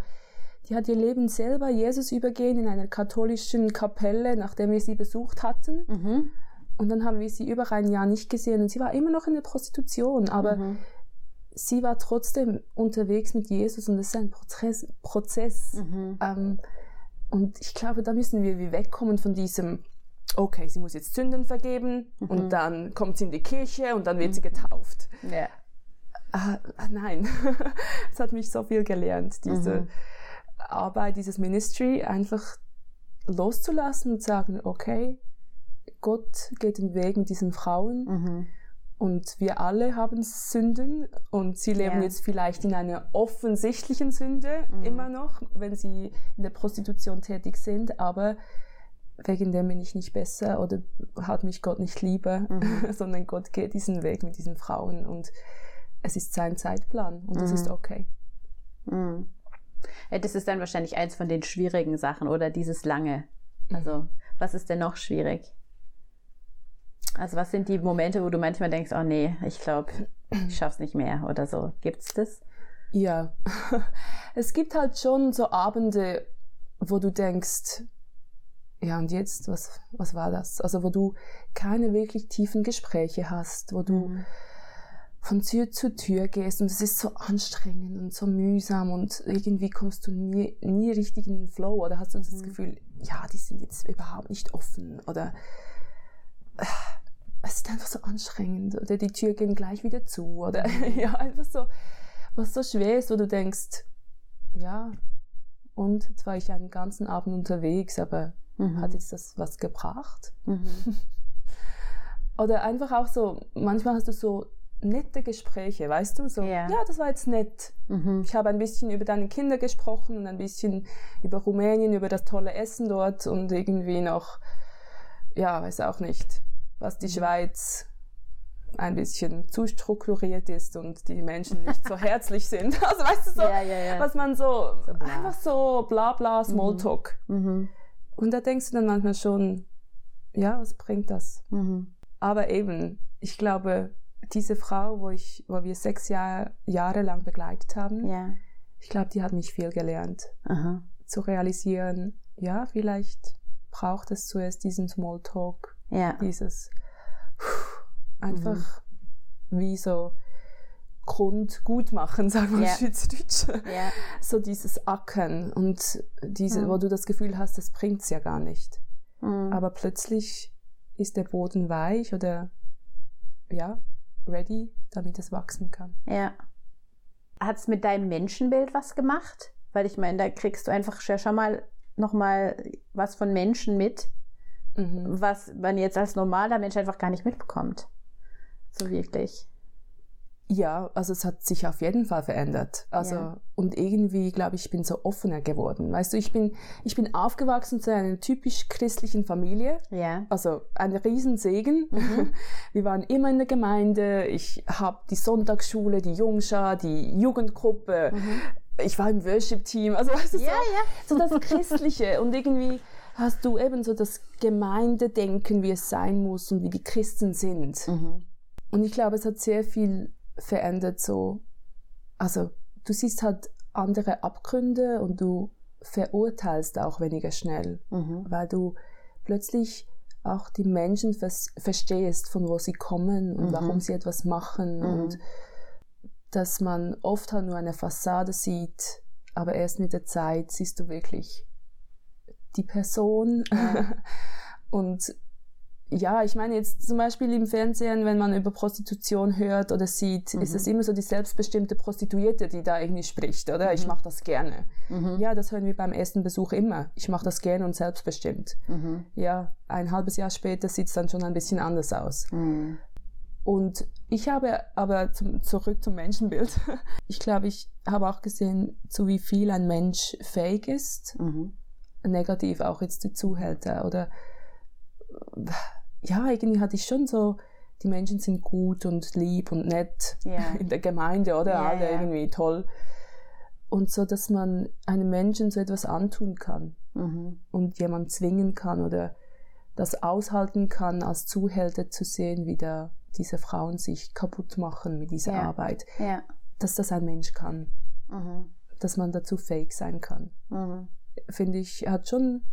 Speaker 2: die hat ihr Leben selber Jesus übergehen in einer katholischen Kapelle, nachdem wir sie besucht hatten. Mhm. Und dann haben wir sie über ein Jahr nicht gesehen und sie war immer noch in der Prostitution, aber mhm sie war trotzdem unterwegs mit Jesus und es ist ein Prozess. Prozess. Mhm. Ähm, und ich glaube, da müssen wir wie wegkommen von diesem, okay, sie muss jetzt Sünden vergeben mhm. und dann kommt sie in die Kirche und dann wird mhm. sie getauft. Ja. Äh, nein, es hat mich so viel gelernt, diese mhm. Arbeit, dieses Ministry, einfach loszulassen und sagen, okay, Gott geht den Weg mit diesen Frauen mhm. Und wir alle haben Sünden und sie leben
Speaker 1: Ja.
Speaker 2: jetzt vielleicht in einer offensichtlichen Sünde
Speaker 1: Mhm.
Speaker 2: immer noch, wenn sie in der Prostitution tätig sind, aber wegen dem bin ich nicht besser oder hat mich Gott nicht lieber,
Speaker 1: Mhm.
Speaker 2: sondern Gott geht diesen Weg mit diesen Frauen und es ist sein Zeitplan und das
Speaker 1: Mhm.
Speaker 2: ist okay.
Speaker 1: Mhm. Ja, Das ist dann wahrscheinlich eins von den schwierigen Sachen oder dieses lange. Also, was ist denn noch schwierig? Also, was sind die Momente, wo du manchmal denkst, oh nee, ich glaube, ich schaff's nicht mehr oder so? Gibt's das?
Speaker 2: Ja, es gibt halt schon so Abende, wo du denkst, ja und jetzt, was, was war das? Also wo du keine wirklich tiefen Gespräche hast, wo du
Speaker 1: Mhm.
Speaker 2: von Tür zu Tür gehst und es ist so anstrengend und so mühsam und irgendwie kommst du nie, nie richtig in den Flow oder hast du das
Speaker 1: Mhm.
Speaker 2: Gefühl, ja, die sind jetzt überhaupt nicht offen oder es ist einfach so anstrengend oder die Tür gehen gleich wieder zu oder ja, einfach so, was so schwer ist, wo du denkst, ja, und jetzt war ich einen ganzen Abend unterwegs, aber
Speaker 1: Mhm.
Speaker 2: hat jetzt das was gebracht?
Speaker 1: Mhm.
Speaker 2: Oder einfach auch so, manchmal hast du so nette Gespräche, weißt du? So,
Speaker 1: Ja.
Speaker 2: ja, das war jetzt nett.
Speaker 1: Mhm.
Speaker 2: Ich habe ein bisschen über deine Kinder gesprochen und ein bisschen über Rumänien, über das tolle Essen dort und irgendwie noch, ja, weiß auch nicht, was die Schweiz ein bisschen zu strukturiert ist und die Menschen nicht so herzlich sind. Also weißt du so,
Speaker 1: Ja, ja, ja.
Speaker 2: was man so,
Speaker 1: So
Speaker 2: einfach so bla bla Smalltalk.
Speaker 1: Mhm.
Speaker 2: Und da denkst du dann manchmal schon, ja, was bringt das?
Speaker 1: Mhm.
Speaker 2: Aber eben, ich glaube, diese Frau, wo, ich, wo wir sechs Jahr, Jahre lang begleitet haben, ich glaube, die hat mich viel gelernt,
Speaker 1: Aha.
Speaker 2: zu realisieren, ja, vielleicht braucht es zuerst diesen Smalltalk,
Speaker 1: Ja.
Speaker 2: dieses einfach wie so Grundgut machen, sagen wir
Speaker 1: Ja.
Speaker 2: Schweizerdeutsch.
Speaker 1: Ja.
Speaker 2: So dieses Ackern und diese,
Speaker 1: Mhm.
Speaker 2: wo du das Gefühl hast, das bringt's ja gar nicht.
Speaker 1: Mhm.
Speaker 2: Aber plötzlich ist der Boden weich oder ja, ready, damit es wachsen kann.
Speaker 1: Ja. Hat es mit deinem Menschenbild was gemacht? Weil ich meine, da kriegst du einfach schon schon mal nochmal was von Menschen mit,
Speaker 2: Mhm.
Speaker 1: was man jetzt als normaler Mensch einfach gar nicht mitbekommt. So wirklich.
Speaker 2: Ja, also es hat sich auf jeden Fall verändert. Also
Speaker 1: Ja.
Speaker 2: und irgendwie glaube ich, ich bin so offener geworden. Weißt du, ich bin ich bin aufgewachsen zu einer typisch christlichen Familie.
Speaker 1: Ja.
Speaker 2: Also ein Riesensegen.
Speaker 1: Mhm.
Speaker 2: Wir waren immer in der Gemeinde. Ich habe die Sonntagsschule, die Jungschar, die Jugendgruppe. Ich war im Worship-Team. Also weißt du,
Speaker 1: Mhm. Ja,
Speaker 2: so,
Speaker 1: ja.
Speaker 2: so das Christliche. Und irgendwie hast du eben so das Gemeindedenken, wie es sein muss und wie die Christen sind.
Speaker 1: Mhm.
Speaker 2: Und ich glaube, es hat sehr viel verändert so. Also du siehst halt andere Abgründe und du verurteilst auch weniger schnell,
Speaker 1: Mhm.
Speaker 2: weil du plötzlich auch die Menschen vers verstehst, von wo sie kommen und
Speaker 1: Mhm.
Speaker 2: warum sie etwas machen
Speaker 1: Mhm.
Speaker 2: und dass man oft halt nur eine Fassade sieht, aber erst mit der Zeit siehst du wirklich die Person.
Speaker 1: Ja.
Speaker 2: und ja, ich meine jetzt zum Beispiel im Fernsehen, wenn man über Prostitution hört oder sieht,
Speaker 1: Mhm.
Speaker 2: ist es immer so die selbstbestimmte Prostituierte, die da irgendwie spricht, oder? Ich
Speaker 1: Mhm.
Speaker 2: mache das gerne.
Speaker 1: Mhm.
Speaker 2: Ja, das hören wir beim ersten Besuch immer. Ich mache das gerne und selbstbestimmt.
Speaker 1: Mhm.
Speaker 2: Ja, ein halbes Jahr später sieht es dann schon ein bisschen anders aus.
Speaker 1: Mhm.
Speaker 2: Und ich habe aber zum, zurück zum Menschenbild. Ich glaube, ich habe auch gesehen, zu wie viel ein Mensch fähig ist,
Speaker 1: Mhm.
Speaker 2: Negativ auch jetzt die Zuhälter oder ja, irgendwie hatte ich schon so, die Menschen sind gut und lieb und nett
Speaker 1: Ja.
Speaker 2: in der Gemeinde oder
Speaker 1: Ja,
Speaker 2: alle
Speaker 1: ja.
Speaker 2: irgendwie toll. Und so, dass man einem Menschen so etwas antun kann
Speaker 1: Mhm.
Speaker 2: und jemand zwingen kann oder das aushalten kann, als Zuhälter zu sehen, wie da diese Frauen sich kaputt machen mit dieser. Arbeit. Dass das ein Mensch kann,
Speaker 1: Mhm.
Speaker 2: dass man dazu fähig sein kann.
Speaker 1: Mhm.
Speaker 2: Finde ich, hat schon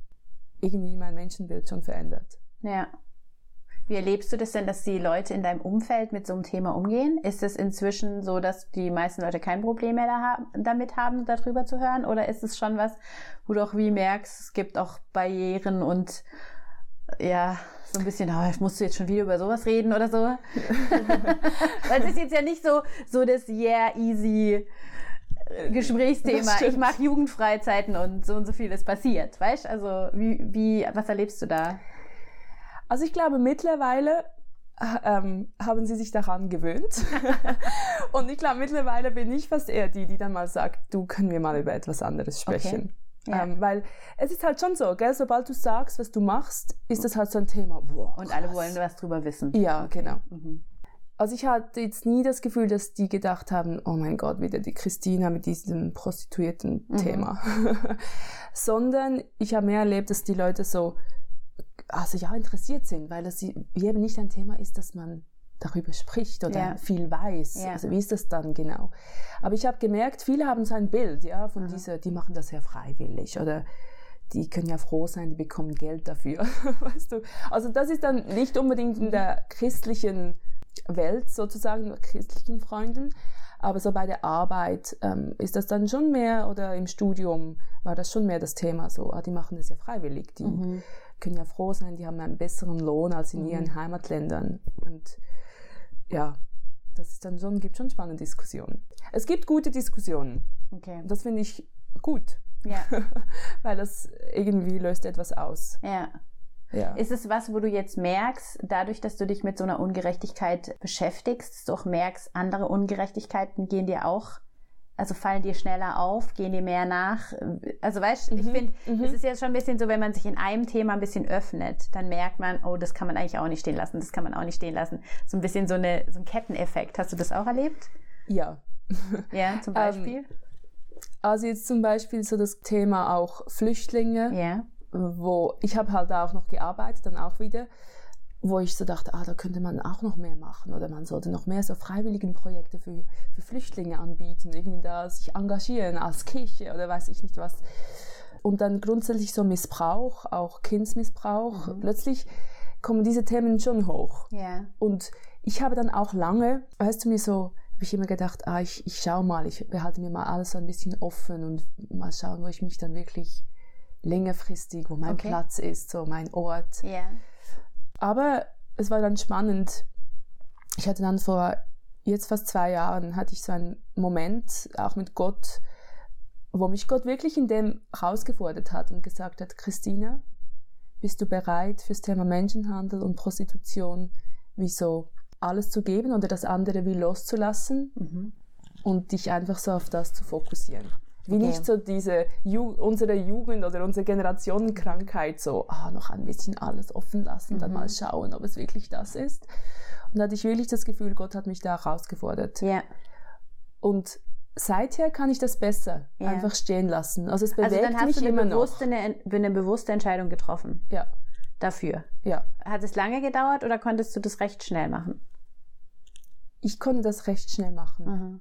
Speaker 2: irgendwie mein Menschenbild schon verändert.
Speaker 1: Ja. Wie erlebst du das denn, dass die Leute in deinem Umfeld mit so einem Thema umgehen? Ist es inzwischen so, dass die meisten Leute kein Problem mehr da haben, damit haben, darüber zu hören? Oder ist es schon was, wo du auch wie merkst, es gibt auch Barrieren und ja, so ein bisschen, oh, musst du jetzt schon wieder über sowas reden oder so? Weil es ist jetzt ja nicht so, so das yeah, easy Gesprächsthema.
Speaker 2: Das stimmt.
Speaker 1: Ich mache Jugendfreizeiten und so und so vieles passiert, weißt? Also wie, wie, was erlebst du da?
Speaker 2: Also ich glaube mittlerweile ähm, haben sie sich daran gewöhnt. und ich glaube, mittlerweile bin ich fast eher die, die dann mal sagt, du können wir mal über etwas anderes sprechen. Okay. Ja. Ähm, weil es ist halt schon so, gell? sobald du sagst, was du machst, ist das halt so ein Thema.
Speaker 1: Boah, und alle wollen was drüber wissen.
Speaker 2: Ja, okay. genau. Mhm. Also ich hatte jetzt nie das Gefühl, dass die gedacht haben, oh mein Gott, wieder die Christina mit diesem prostituierten mhm. Thema. Sondern ich habe mehr erlebt, dass die Leute so, also ja, interessiert sind, weil das eben nicht ein Thema ist, dass man darüber spricht oder ja. viel weiß. Ja. Also wie ist das dann genau? Aber ich habe gemerkt, viele haben so ein Bild, ja, von mhm. dieser, die machen das ja freiwillig oder die können ja froh sein, die bekommen Geld dafür, weißt du. Also das ist dann nicht unbedingt in der christlichen Welt sozusagen, christlichen Freunden, aber so bei der Arbeit ähm, ist das dann schon mehr oder im Studium war das schon mehr das Thema so, ah, die machen das ja freiwillig, die mhm. können ja froh sein, die haben einen besseren Lohn als in mhm. ihren Heimatländern und ja, das ist dann schon, gibt schon spannende Diskussionen. Es gibt gute Diskussionen. Okay. Das finde ich gut. Ja. Weil das irgendwie löst etwas aus.
Speaker 1: Ja. Ja. Ist es was, wo du jetzt merkst, dadurch, dass du dich mit so einer Ungerechtigkeit beschäftigst, dass du auch merkst, andere Ungerechtigkeiten gehen dir auch also fallen dir schneller auf, gehen dir mehr nach. Also weißt, mhm. ich finde, mhm. es ist ja schon ein bisschen so, wenn man sich in einem Thema ein bisschen öffnet, dann merkt man, oh, das kann man eigentlich auch nicht stehen lassen, das kann man auch nicht stehen lassen. So ein bisschen so, eine, so ein Ketteneffekt. Hast du das auch erlebt?
Speaker 2: Ja.
Speaker 1: Ja, zum Beispiel? Ähm,
Speaker 2: also jetzt zum Beispiel so das Thema auch Flüchtlinge, ja. Wo ich habe halt auch noch gearbeitet, dann auch wieder wo ich so dachte, ah, da könnte man auch noch mehr machen oder man sollte noch mehr so freiwilligen Projekte für, für Flüchtlinge anbieten, irgendwie da sich engagieren als Kirche oder weiß ich nicht was. Und dann grundsätzlich so Missbrauch, auch Kindsmissbrauch. Mhm. Plötzlich kommen diese Themen schon hoch. Yeah. Und ich habe dann auch lange, weißt du, mir so, habe ich immer gedacht, ah, ich, ich schaue mal, ich behalte mir mal alles so ein bisschen offen und mal schauen, wo ich mich dann wirklich längerfristig, wo mein okay. Platz ist, so mein Ort. Yeah. Aber es war dann spannend. Ich hatte dann vor jetzt fast zwei Jahren hatte ich so einen Moment auch mit Gott, wo mich Gott wirklich in dem herausgefordert hat und gesagt hat, Christina, bist du bereit fürs Thema Menschenhandel und Prostitution wie so alles zu geben oder das andere wie loszulassen mhm. und dich einfach so auf das zu fokussieren? Wie okay. nicht so diese, Ju unsere Jugend oder unsere Generationenkrankheit so, ah, noch ein bisschen alles offen lassen, mhm. dann mal schauen, ob es wirklich das ist. Und da hatte ich wirklich das Gefühl, Gott hat mich da herausgefordert. Ja. Und seither kann ich das besser ja. einfach stehen lassen. Also es bewegt also dann hast mich du eine immer bewusste,
Speaker 1: noch. Eine, eine bewusste Entscheidung getroffen.
Speaker 2: Ja.
Speaker 1: Dafür.
Speaker 2: Ja.
Speaker 1: Hat es lange gedauert oder konntest du das recht schnell machen?
Speaker 2: Ich konnte das recht schnell machen. Mhm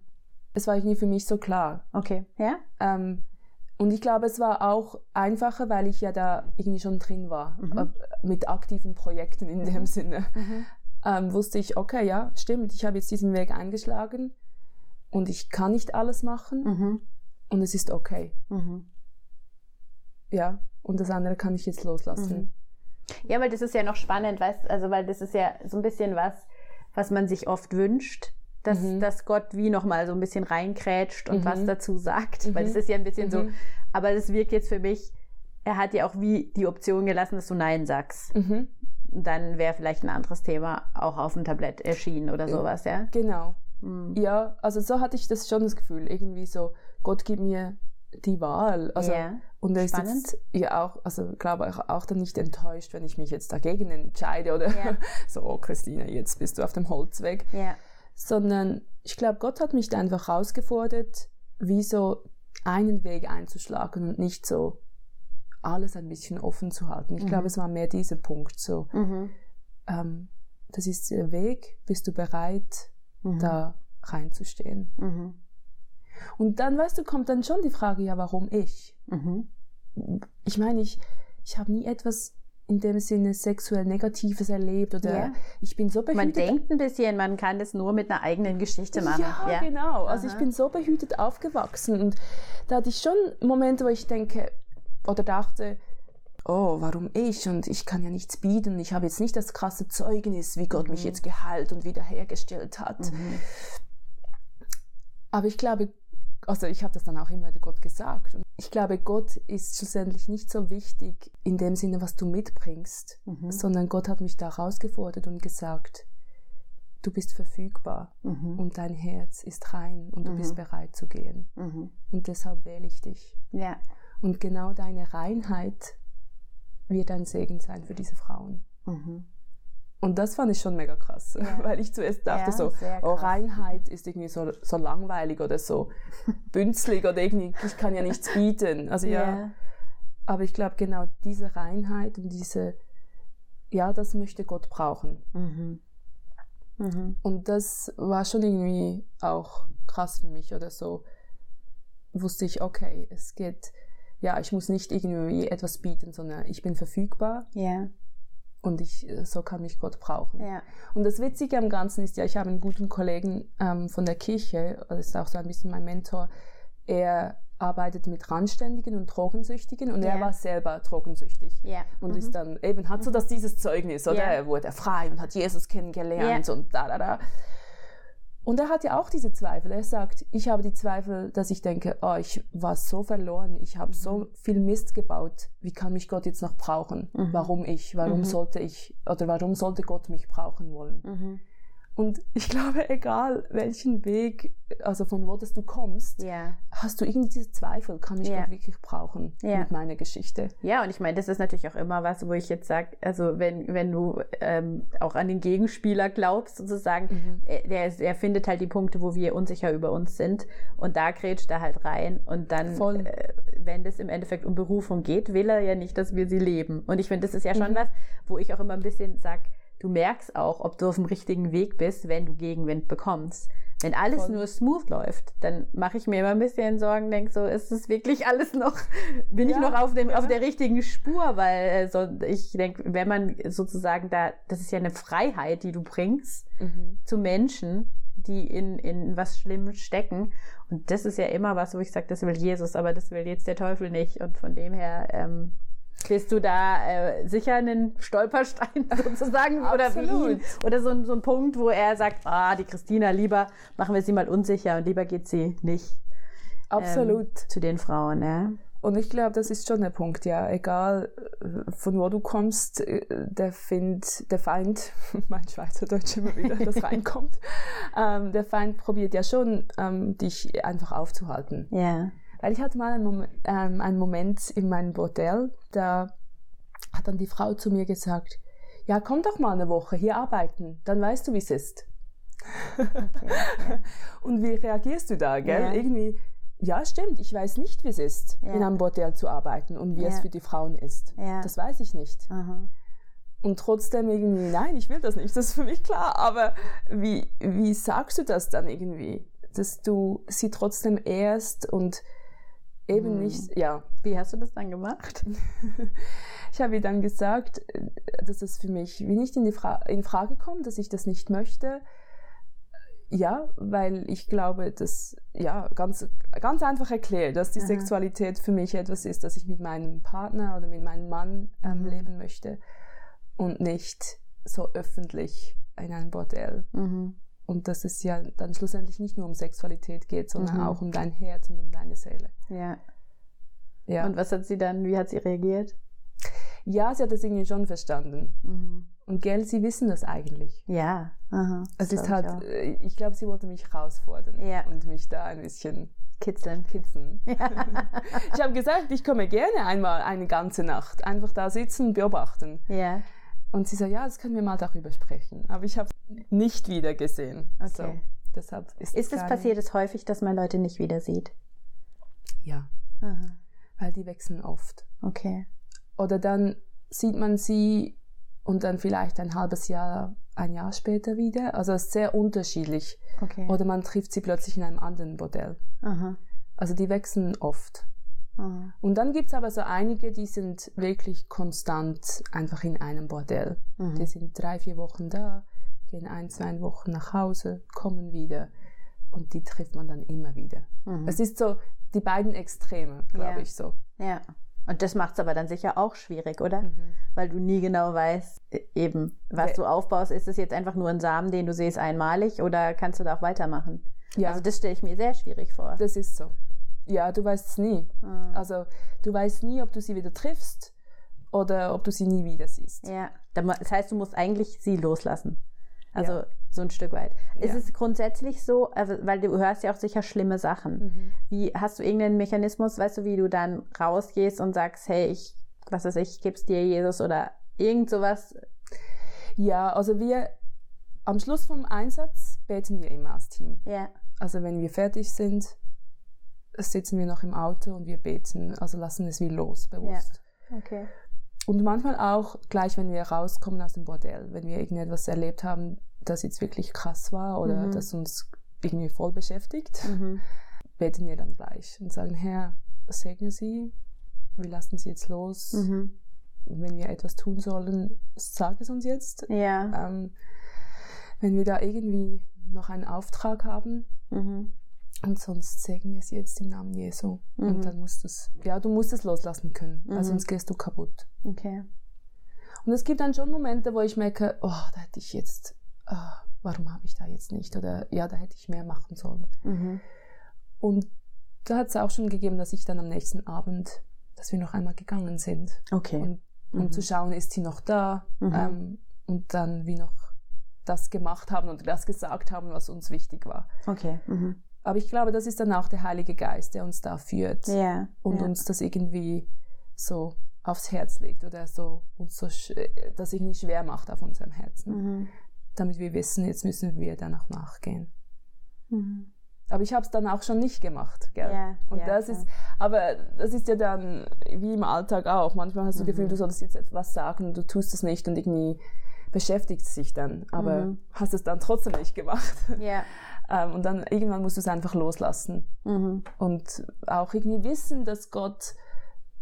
Speaker 2: es war irgendwie für mich so klar.
Speaker 1: Okay, ja.
Speaker 2: Ähm, und ich glaube, es war auch einfacher, weil ich ja da irgendwie schon drin war, mhm. äh, mit aktiven Projekten in mhm. dem Sinne. Mhm. Ähm, wusste ich, okay, ja, stimmt, ich habe jetzt diesen Weg eingeschlagen und ich kann nicht alles machen mhm. und es ist okay. Mhm. Ja, und das andere kann ich jetzt loslassen. Mhm.
Speaker 1: Ja, weil das ist ja noch spannend, weißt also weil das ist ja so ein bisschen was, was man sich oft wünscht, dass, mhm. dass Gott wie nochmal so ein bisschen reinkrätscht und mhm. was dazu sagt. Mhm. Weil das ist ja ein bisschen so, mhm. aber das wirkt jetzt für mich, er hat ja auch wie die Option gelassen, dass du Nein sagst. Mhm. Dann wäre vielleicht ein anderes Thema auch auf dem Tablett erschienen oder sowas, ja?
Speaker 2: Genau. Mhm. Ja, also so hatte ich das schon das Gefühl, irgendwie so, Gott gibt mir die Wahl. Also, yeah. Und er ist jetzt ja auch, also glaube ich auch dann nicht enttäuscht, wenn ich mich jetzt dagegen entscheide oder yeah. so, oh Christine, jetzt bist du auf dem Holzweg.
Speaker 1: Yeah
Speaker 2: sondern ich glaube, Gott hat mich da einfach herausgefordert, wie so einen Weg einzuschlagen und nicht so alles ein bisschen offen zu halten. Ich mhm. glaube, es war mehr dieser Punkt so. Mhm. Ähm, das ist der Weg, bist du bereit, mhm. da reinzustehen? Mhm. Und dann, weißt du, kommt dann schon die Frage, ja, warum ich? Mhm. Ich meine, ich, ich habe nie etwas in dem Sinne sexuell Negatives erlebt oder ja. ich bin so behütet.
Speaker 1: Man denkt ein bisschen, man kann das nur mit einer eigenen Geschichte machen.
Speaker 2: Ja, ja. genau. Also Aha. ich bin so behütet aufgewachsen und da hatte ich schon Momente, wo ich denke oder dachte, oh, warum ich? Und ich kann ja nichts bieten. Ich habe jetzt nicht das krasse Zeugnis, wie Gott mhm. mich jetzt geheilt und wiederhergestellt hat. Mhm. Aber ich glaube, also ich habe das dann auch immer Gott gesagt. Und ich glaube, Gott ist schlussendlich nicht so wichtig in dem Sinne, was du mitbringst, mhm. sondern Gott hat mich da herausgefordert und gesagt, du bist verfügbar
Speaker 1: Mhm.
Speaker 2: und dein Herz ist rein und du
Speaker 1: Mhm.
Speaker 2: bist bereit zu gehen.
Speaker 1: Mhm.
Speaker 2: Und deshalb wähle ich dich.
Speaker 1: Ja.
Speaker 2: Und genau deine Reinheit wird ein Segen sein für diese Frauen.
Speaker 1: Mhm.
Speaker 2: Und das fand ich schon mega krass,
Speaker 1: Ja.
Speaker 2: weil ich zuerst dachte
Speaker 1: Ja,
Speaker 2: so, oh. Reinheit ist irgendwie so, so langweilig oder so bünzlig oder irgendwie, ich kann ja nichts bieten. Also ja, aber ich glaube genau diese Reinheit und diese, ja, das möchte Gott brauchen.
Speaker 1: Mhm. Mhm.
Speaker 2: Und das war schon irgendwie auch krass für mich oder so. Wusste ich, okay, es geht, ja, ich muss nicht irgendwie etwas bieten, sondern ich bin verfügbar
Speaker 1: Ja.
Speaker 2: Und ich, so kann mich Gott brauchen.
Speaker 1: Ja.
Speaker 2: Und das Witzige am Ganzen ist ja, ich habe einen guten Kollegen ähm, von der Kirche, das ist auch so ein bisschen mein Mentor, er arbeitet mit Randständigen und Drogensüchtigen und er
Speaker 1: Ja.
Speaker 2: war selber drogensüchtig.
Speaker 1: Ja.
Speaker 2: Und
Speaker 1: Mhm.
Speaker 2: ist dann eben, hat so das dieses Zeugnis, oder?
Speaker 1: Ja.
Speaker 2: Er wurde frei und hat Jesus kennengelernt und da, da, da. Und er hat ja auch diese Zweifel. Er sagt, ich habe die Zweifel, dass ich denke, oh, ich war so verloren, ich habe so viel Mist gebaut. Wie kann mich Gott jetzt noch brauchen?
Speaker 1: Mhm.
Speaker 2: Warum ich? Warum
Speaker 1: Mhm.
Speaker 2: sollte ich oder warum sollte Gott mich brauchen wollen?
Speaker 1: Mhm.
Speaker 2: Und ich glaube, egal welchen Weg, also von wo das du kommst,
Speaker 1: Ja.
Speaker 2: hast du irgendwie diese Zweifel, kann ich. Gott wirklich brauchen
Speaker 1: Ja.
Speaker 2: mit meiner Geschichte?
Speaker 1: Ja, und ich meine, das ist natürlich auch immer was, wo ich jetzt sage, also wenn, wenn du ähm, auch an den Gegenspieler glaubst, sozusagen,
Speaker 2: Mhm.
Speaker 1: er, der, er findet halt die Punkte, wo wir unsicher über uns sind und da grätscht er halt rein und dann, äh, wenn es im Endeffekt um Berufung geht, will er ja nicht, dass wir sie leben. Und ich finde, das ist ja schon
Speaker 2: Mhm.
Speaker 1: was, wo ich auch immer ein bisschen sage, du merkst auch, ob du auf dem richtigen Weg bist, wenn du Gegenwind bekommst. Wenn alles
Speaker 2: Voll.
Speaker 1: nur smooth läuft, dann mache ich mir immer ein bisschen Sorgen, denke so, ist es wirklich alles noch, bin ich
Speaker 2: Ja,
Speaker 1: noch auf, dem,
Speaker 2: ja.
Speaker 1: auf der richtigen Spur, weil äh, so, ich denke, wenn man sozusagen da, das ist ja eine Freiheit, die du bringst
Speaker 2: Mhm.
Speaker 1: zu Menschen, die in, in was Schlimmes stecken. Und das ist ja immer was, wo ich sage, das will Jesus, aber das will jetzt der Teufel nicht. Und von dem her ähm, bist du da äh, sicher einen Stolperstein sozusagen oder
Speaker 2: Absolut.
Speaker 1: ihn. Oder so, ein- so ein Punkt, wo er sagt, ah, die Christina, lieber machen wir sie mal unsicher und lieber geht sie nicht
Speaker 2: Absolut.
Speaker 1: ähm, zu den Frauen. Ja.
Speaker 2: Und ich glaube, das ist schon der Punkt, ja. Egal äh, von wo du kommst, äh, der, Find, der Feind, mein Schweizerdeutsch immer wieder, das reinkommt, ähm, der Feind probiert ja schon, ähm, dich einfach aufzuhalten.
Speaker 1: ja.
Speaker 2: Weil ich hatte mal einen Moment, ähm, einen Moment in meinem Bordell, da hat dann die Frau zu mir gesagt, ja, komm doch mal eine Woche hier arbeiten, dann weißt du, wie es ist.
Speaker 1: Okay, ja.
Speaker 2: Und wie reagierst du da, gell?
Speaker 1: Ja.
Speaker 2: Irgendwie, ja, stimmt, ich weiß nicht, wie es ist,
Speaker 1: Ja.
Speaker 2: in einem Bordell zu arbeiten und wie es für die Frauen ist. Das weiß ich nicht.
Speaker 1: Aha.
Speaker 2: Und trotzdem irgendwie, nein, ich will das nicht, das ist für mich klar. Aber wie, wie sagst du das dann irgendwie? Dass du sie trotzdem ehrst und eben
Speaker 1: Hm.
Speaker 2: nicht, ja.
Speaker 1: Wie hast du das dann gemacht?
Speaker 2: Ich habe ihr dann gesagt, äh, dass es für mich wie nicht in, die Fra in Frage kommt, dass ich das nicht möchte. Ja, weil ich glaube, dass, ja, ganz, ganz einfach erklärt, dass die
Speaker 1: Aha.
Speaker 2: Sexualität für mich etwas ist, das ich mit meinem Partner oder mit meinem Mann ähm,
Speaker 1: Mhm.
Speaker 2: leben möchte und nicht so öffentlich in einem Bordell.
Speaker 1: Mhm.
Speaker 2: Und dass es ja dann schlussendlich nicht nur um Sexualität geht, sondern
Speaker 1: Mhm.
Speaker 2: auch um dein Herz und um deine Seele.
Speaker 1: Ja.
Speaker 2: Ja,
Speaker 1: Und was hat sie dann, wie hat sie reagiert?
Speaker 2: ja sie hat das irgendwie schon verstanden.
Speaker 1: Mhm.
Speaker 2: Und gell, sie wissen das eigentlich.
Speaker 1: Ja. Aha.
Speaker 2: Es ist halt,
Speaker 1: ich
Speaker 2: äh, ich glaube, sie wollte mich herausfordern
Speaker 1: Ja.
Speaker 2: und mich da ein bisschen
Speaker 1: Kitzeln.
Speaker 2: kitzeln.
Speaker 1: Ja.
Speaker 2: Ich habe gesagt, ich komme gerne einmal eine ganze Nacht, einfach da sitzen und beobachten.
Speaker 1: ja.
Speaker 2: Und sie sagt, ja, das können wir mal darüber sprechen. Aber ich habe es nicht wieder gesehen. So,
Speaker 1: Okay.
Speaker 2: deshalb ist,
Speaker 1: Ist es passiert es häufig, dass man Leute nicht wieder sieht?
Speaker 2: Ja,
Speaker 1: Aha.
Speaker 2: weil die wechseln oft.
Speaker 1: Okay.
Speaker 2: Oder dann sieht man sie und dann vielleicht ein halbes Jahr, ein Jahr später wieder. Also es ist sehr unterschiedlich.
Speaker 1: Okay.
Speaker 2: Oder man trifft sie plötzlich in einem anderen Bordell.
Speaker 1: Aha.
Speaker 2: Also die wechseln oft.
Speaker 1: Aha.
Speaker 2: Und dann gibt's aber so einige, die sind wirklich konstant einfach in einem Bordell.
Speaker 1: Mhm.
Speaker 2: Die sind drei, vier Wochen da, gehen ein, zwei Wochen nach Hause, kommen wieder und die trifft man dann immer wieder.
Speaker 1: Mhm.
Speaker 2: Es ist so die beiden Extreme, glaube
Speaker 1: Ja.
Speaker 2: ich so.
Speaker 1: Ja. Und das macht es aber dann sicher auch schwierig, oder? Weil du nie genau weißt, äh, eben, was
Speaker 2: Ja.
Speaker 1: du aufbaust. Ist es jetzt einfach nur ein Samen, den du siehst einmalig oder kannst du da auch weitermachen?
Speaker 2: Ja,
Speaker 1: Also das stelle ich mir sehr schwierig vor.
Speaker 2: das ist so. Ja, du weißt es nie.
Speaker 1: Ah.
Speaker 2: Also du weißt nie, ob du sie wieder triffst oder ob du sie nie wieder siehst.
Speaker 1: Ja. Das heißt, du musst eigentlich sie loslassen. Also
Speaker 2: Ja.
Speaker 1: so ein Stück weit. Ist
Speaker 2: Ja.
Speaker 1: es grundsätzlich so, also, weil du hörst ja auch sicher schlimme Sachen.
Speaker 2: Mhm.
Speaker 1: Wie hast du irgendeinen Mechanismus, weißt du, wie du dann rausgehst und sagst, hey, ich, was weiß ich, geb's dir, Jesus, oder irgend sowas?
Speaker 2: Ja, also wir am Schluss vom Einsatz beten wir immer als Team.
Speaker 1: Ja.
Speaker 2: Also wenn wir fertig sind, sitzen wir noch im Auto und wir beten, also lassen es wie los, bewusst.
Speaker 1: Okay.
Speaker 2: Und manchmal auch gleich, wenn wir rauskommen aus dem Bordell, wenn wir irgendetwas erlebt haben, das jetzt wirklich krass war oder
Speaker 1: Mhm.
Speaker 2: das uns irgendwie voll beschäftigt,
Speaker 1: Mhm.
Speaker 2: beten wir dann gleich und sagen, Herr, segne Sie, wir lassen Sie jetzt los.
Speaker 1: Mhm.
Speaker 2: Wenn wir etwas tun sollen, sag es uns jetzt.
Speaker 1: Ja.
Speaker 2: Ähm, wenn wir da irgendwie noch einen Auftrag haben,
Speaker 1: Mhm.
Speaker 2: Und sonst segnen wir es jetzt im Namen Jesu.
Speaker 1: Mhm.
Speaker 2: Und dann musst du es, ja, du musst es loslassen können, weil
Speaker 1: Mhm.
Speaker 2: sonst gehst du kaputt.
Speaker 1: Okay.
Speaker 2: Und es gibt dann schon Momente, wo ich merke, oh, da hätte ich jetzt, ah, warum habe ich da jetzt nicht? Oder ja, da hätte ich mehr machen sollen.
Speaker 1: Mhm.
Speaker 2: Und da hat es auch schon gegeben, dass ich dann am nächsten Abend, dass wir noch einmal gegangen sind.
Speaker 1: Okay.
Speaker 2: Und, um
Speaker 1: Mhm.
Speaker 2: zu schauen, ist sie noch da?
Speaker 1: Mhm.
Speaker 2: Ähm, und dann wie noch das gemacht haben und das gesagt haben, was uns wichtig war.
Speaker 1: Okay. Mhm.
Speaker 2: Aber ich glaube, das ist dann auch der Heilige Geist, der uns da führt
Speaker 1: Ja.
Speaker 2: und
Speaker 1: ja.
Speaker 2: uns das irgendwie so aufs Herz legt oder so uns so das irgendwie schwer macht auf unserem Herzen,
Speaker 1: Mhm.
Speaker 2: damit wir wissen, jetzt müssen wir dann auch nachgehen.
Speaker 1: Mhm.
Speaker 2: Aber ich habe es dann auch schon nicht gemacht, gell?
Speaker 1: Ja,
Speaker 2: Und
Speaker 1: ja,
Speaker 2: das
Speaker 1: klar.
Speaker 2: ist, aber das ist ja dann wie im Alltag auch. Manchmal hast du das Gefühl,
Speaker 1: Mhm.
Speaker 2: du solltest jetzt etwas sagen und du tust es nicht und irgendwie beschäftigt es sich dann, aber
Speaker 1: Mhm.
Speaker 2: hast es dann trotzdem nicht gemacht.
Speaker 1: Ja.
Speaker 2: Ähm, und dann irgendwann musst du es einfach loslassen
Speaker 1: Mhm.
Speaker 2: und auch irgendwie wissen, dass Gott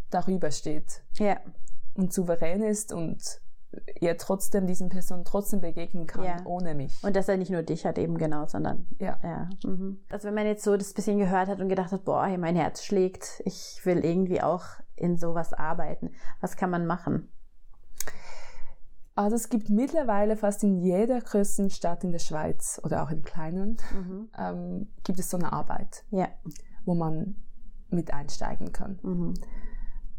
Speaker 2: darüber steht
Speaker 1: Ja.
Speaker 2: und souverän ist und er trotzdem diesen Personen trotzdem begegnen kann
Speaker 1: Ja.
Speaker 2: ohne mich.
Speaker 1: Und dass er nicht nur dich hat eben genau, sondern
Speaker 2: ja.
Speaker 1: ja. Mhm. Also wenn man jetzt so das bisschen gehört hat und gedacht hat, boah, mein Herz schlägt, ich will irgendwie auch in sowas arbeiten. Was kann man machen?
Speaker 2: Also es gibt mittlerweile fast in jeder größten Stadt in der Schweiz oder auch in kleinen,
Speaker 1: Mhm.
Speaker 2: ähm, gibt es so eine Arbeit,
Speaker 1: Ja.
Speaker 2: wo man mit einsteigen kann.
Speaker 1: Mhm.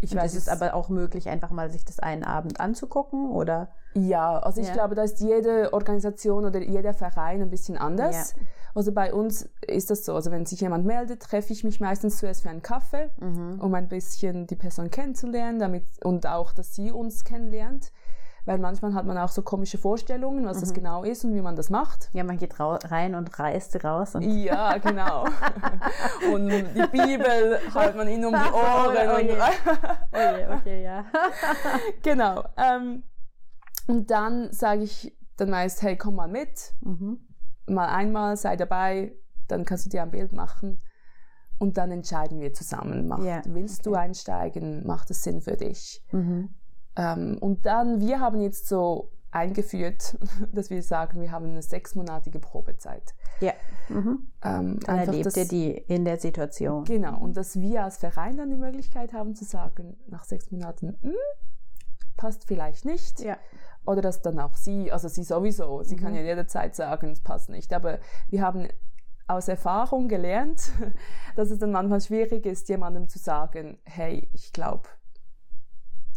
Speaker 2: Ich
Speaker 1: Und
Speaker 2: weiß
Speaker 1: es ist
Speaker 2: es
Speaker 1: aber auch möglich, einfach mal sich das einen Abend anzugucken, oder?
Speaker 2: Ja, also ich
Speaker 1: Ja.
Speaker 2: glaube, da ist jede Organisation oder jeder Verein ein bisschen anders. Also bei uns ist das so, also wenn sich jemand meldet, treffe ich mich meistens zuerst für einen Kaffee,
Speaker 1: Mhm.
Speaker 2: um ein bisschen die Person kennenzulernen damit, und auch, dass sie uns kennenlernt. Weil manchmal hat man auch so komische Vorstellungen, was das
Speaker 1: Mhm.
Speaker 2: genau ist und wie man das macht.
Speaker 1: Ja, man geht rein und reißt raus. Und
Speaker 2: Ja, genau. und die Bibel hält man ihnen um die Ohren.
Speaker 1: Oh je.
Speaker 2: und,
Speaker 1: okay, okay, ja.
Speaker 2: genau. Ähm, und dann sage ich dann meist, hey, komm mal mit.
Speaker 1: Mhm.
Speaker 2: Mal einmal, sei dabei, dann kannst du dir ein Bild machen. Und dann entscheiden wir zusammen. Macht,
Speaker 1: Ja,
Speaker 2: willst du
Speaker 1: okay.
Speaker 2: einsteigen? Macht es Sinn für dich?
Speaker 1: Mhm.
Speaker 2: Ähm, und dann, wir haben jetzt so eingeführt, dass wir sagen, wir haben eine sechsmonatige Probezeit.
Speaker 1: Ja. Mhm.
Speaker 2: Ähm,
Speaker 1: Dann erlebt
Speaker 2: dass-
Speaker 1: ihr die in der Situation.
Speaker 2: Genau, und dass wir als Verein dann die Möglichkeit haben zu sagen, nach sechs Monaten, "Hm, passt vielleicht nicht.
Speaker 1: Ja.
Speaker 2: Oder dass dann auch sie, also sie sowieso, sie kann
Speaker 1: Mhm.
Speaker 2: ja jederzeit sagen, es passt nicht. Aber wir haben aus Erfahrung gelernt, dass es dann manchmal schwierig ist, jemandem zu sagen, hey, ich glaube,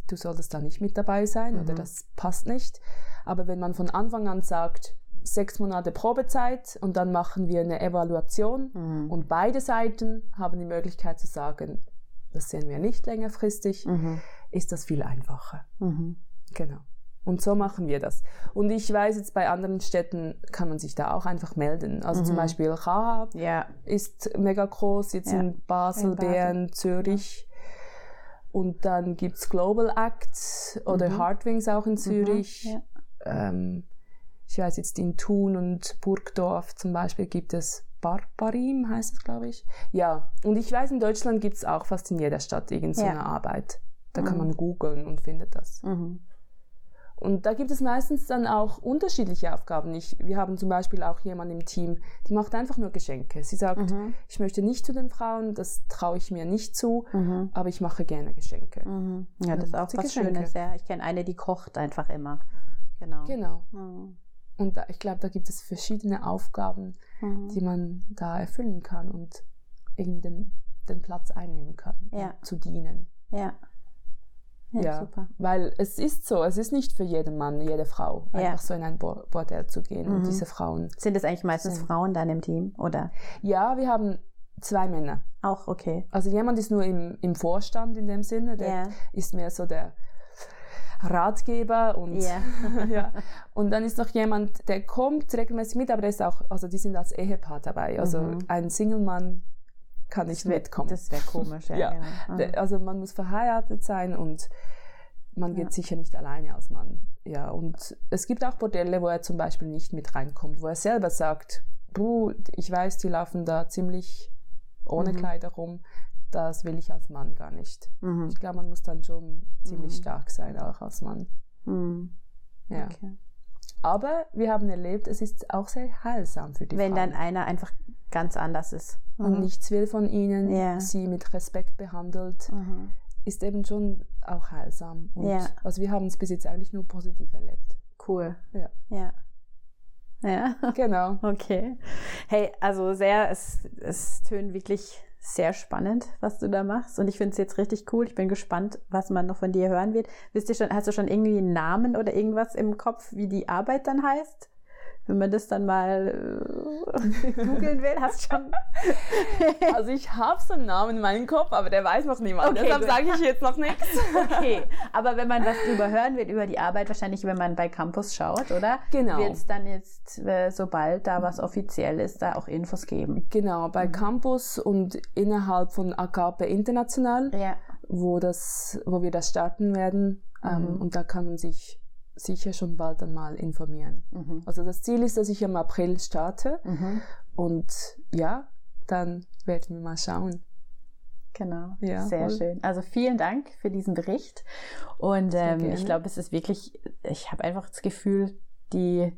Speaker 2: du solltest da nicht mit dabei sein oder
Speaker 1: Mhm.
Speaker 2: das passt nicht. Aber wenn man von Anfang an sagt, sechs Monate Probezeit und dann machen wir eine Evaluation
Speaker 1: Mhm.
Speaker 2: und beide Seiten haben die Möglichkeit zu sagen, das sehen wir nicht längerfristig,
Speaker 1: Mhm.
Speaker 2: ist das viel einfacher.
Speaker 1: Mhm.
Speaker 2: Genau. Und so machen wir das. Und ich weiß jetzt, bei anderen Städten kann man sich da auch einfach melden. Also zum
Speaker 1: Mhm.
Speaker 2: Beispiel Rahab
Speaker 1: Ja.
Speaker 2: ist mega groß, jetzt
Speaker 1: Ja.
Speaker 2: in Basel,
Speaker 1: In Basel.
Speaker 2: Bern, Zürich. Und dann gibt es Global Act oder
Speaker 1: Mhm.
Speaker 2: Heartwings auch in Zürich.
Speaker 1: Ja.
Speaker 2: Ähm, ich weiß jetzt in Thun und Burgdorf zum Beispiel gibt es Barbarim, heißt es, glaube ich. Ja, und ich weiß, in Deutschland gibt es auch fast in jeder Stadt irgend so
Speaker 1: Ja.
Speaker 2: eine Arbeit. Da kann
Speaker 1: Mhm.
Speaker 2: man googeln und findet das. Und da gibt es meistens dann auch unterschiedliche Aufgaben. Ich, wir haben zum Beispiel auch jemanden im Team, die macht einfach nur Geschenke. Sie sagt,
Speaker 1: Mhm.
Speaker 2: ich möchte nicht zu den Frauen, das traue ich mir nicht zu,
Speaker 1: Mhm.
Speaker 2: aber ich mache gerne Geschenke.
Speaker 1: Mhm. Ja, das ist
Speaker 2: macht
Speaker 1: auch was
Speaker 2: Geschenke.
Speaker 1: Schönes. Ja. Ich kenne eine, die kocht einfach immer. Genau.
Speaker 2: Genau.
Speaker 1: Mhm.
Speaker 2: Und da, ich glaube, da gibt es verschiedene Aufgaben,
Speaker 1: Mhm.
Speaker 2: die man da erfüllen kann und irgendwie den, den Platz einnehmen kann,
Speaker 1: Ja.
Speaker 2: zu dienen.
Speaker 1: Ja.
Speaker 2: Ja, super. Weil es ist so, es ist nicht für jeden Mann, jede Frau, ja. einfach so in ein Bordell zu gehen mhm. und diese Frauen.
Speaker 1: Sind es eigentlich meistens sind. Frauen dann im Team, oder?
Speaker 2: Ja, wir haben zwei Männer.
Speaker 1: Auch, okay.
Speaker 2: Also jemand ist nur im, im Vorstand in dem Sinne, der yeah. ist mehr so der Ratgeber und, yeah. ja. und dann ist noch jemand, der kommt regelmäßig mit, aber der ist auch, also die sind als Ehepaar dabei. Also mhm. ein Single-Mann kann nicht
Speaker 1: das wär,
Speaker 2: mitkommen.
Speaker 1: Das wäre komisch, ja. ja.
Speaker 2: Genau. Mhm. Also man muss verheiratet sein und man geht ja. sicher nicht alleine als Mann. Ja, und es gibt auch Bordelle, wo er zum Beispiel nicht mit reinkommt, wo er selber sagt, Buh, ich weiß, die laufen da ziemlich ohne mhm. Kleider rum. Das will ich als Mann gar nicht. Mhm. Ich glaube, man muss dann schon ziemlich mhm. stark sein, auch als Mann. Mhm. Ja. Okay. Aber wir haben erlebt, es ist auch sehr heilsam für die
Speaker 1: Wenn
Speaker 2: Frauen.
Speaker 1: dann einer einfach ganz anders ist.
Speaker 2: Und mhm. nichts will von ihnen, yeah. sie mit Respekt behandelt, mhm. ist eben schon auch heilsam. Und ja. Also wir haben es bis jetzt eigentlich nur positiv erlebt.
Speaker 1: Cool.
Speaker 2: Ja.
Speaker 1: Ja. Ja.
Speaker 2: Genau.
Speaker 1: Okay. Hey, also sehr, es, es tönt wirklich sehr spannend, was du da machst. Und ich finde es jetzt richtig cool. Ich bin gespannt, was man noch von dir hören wird. Wisst ihr schon, hast du schon irgendwie einen Namen oder irgendwas im Kopf, wie die Arbeit dann heißt? Wenn man das dann mal äh, googeln will, hast du schon.
Speaker 2: also ich habe so einen Namen in meinem Kopf, aber der weiß noch niemand. Okay, Deshalb sage ich jetzt noch nichts.
Speaker 1: okay, aber wenn man was drüber hören will, über die Arbeit, wahrscheinlich, wenn man bei Campus schaut, oder?
Speaker 2: Genau.
Speaker 1: Wird es dann jetzt, äh, sobald da was offiziell ist, da auch Infos geben?
Speaker 2: Genau, bei mhm. Campus und innerhalb von AKP International,
Speaker 1: ja.
Speaker 2: wo, das, wo wir das starten werden. Ähm, mhm. und da kann man sich sicher schon bald einmal informieren. Mhm. Also das Ziel ist, dass ich im April starte mhm. und ja, dann werden wir mal schauen.
Speaker 1: Genau, ja, sehr voll. schön. Also vielen Dank für diesen Bericht und ähm, ich glaube, es ist wirklich, ich habe einfach das Gefühl, die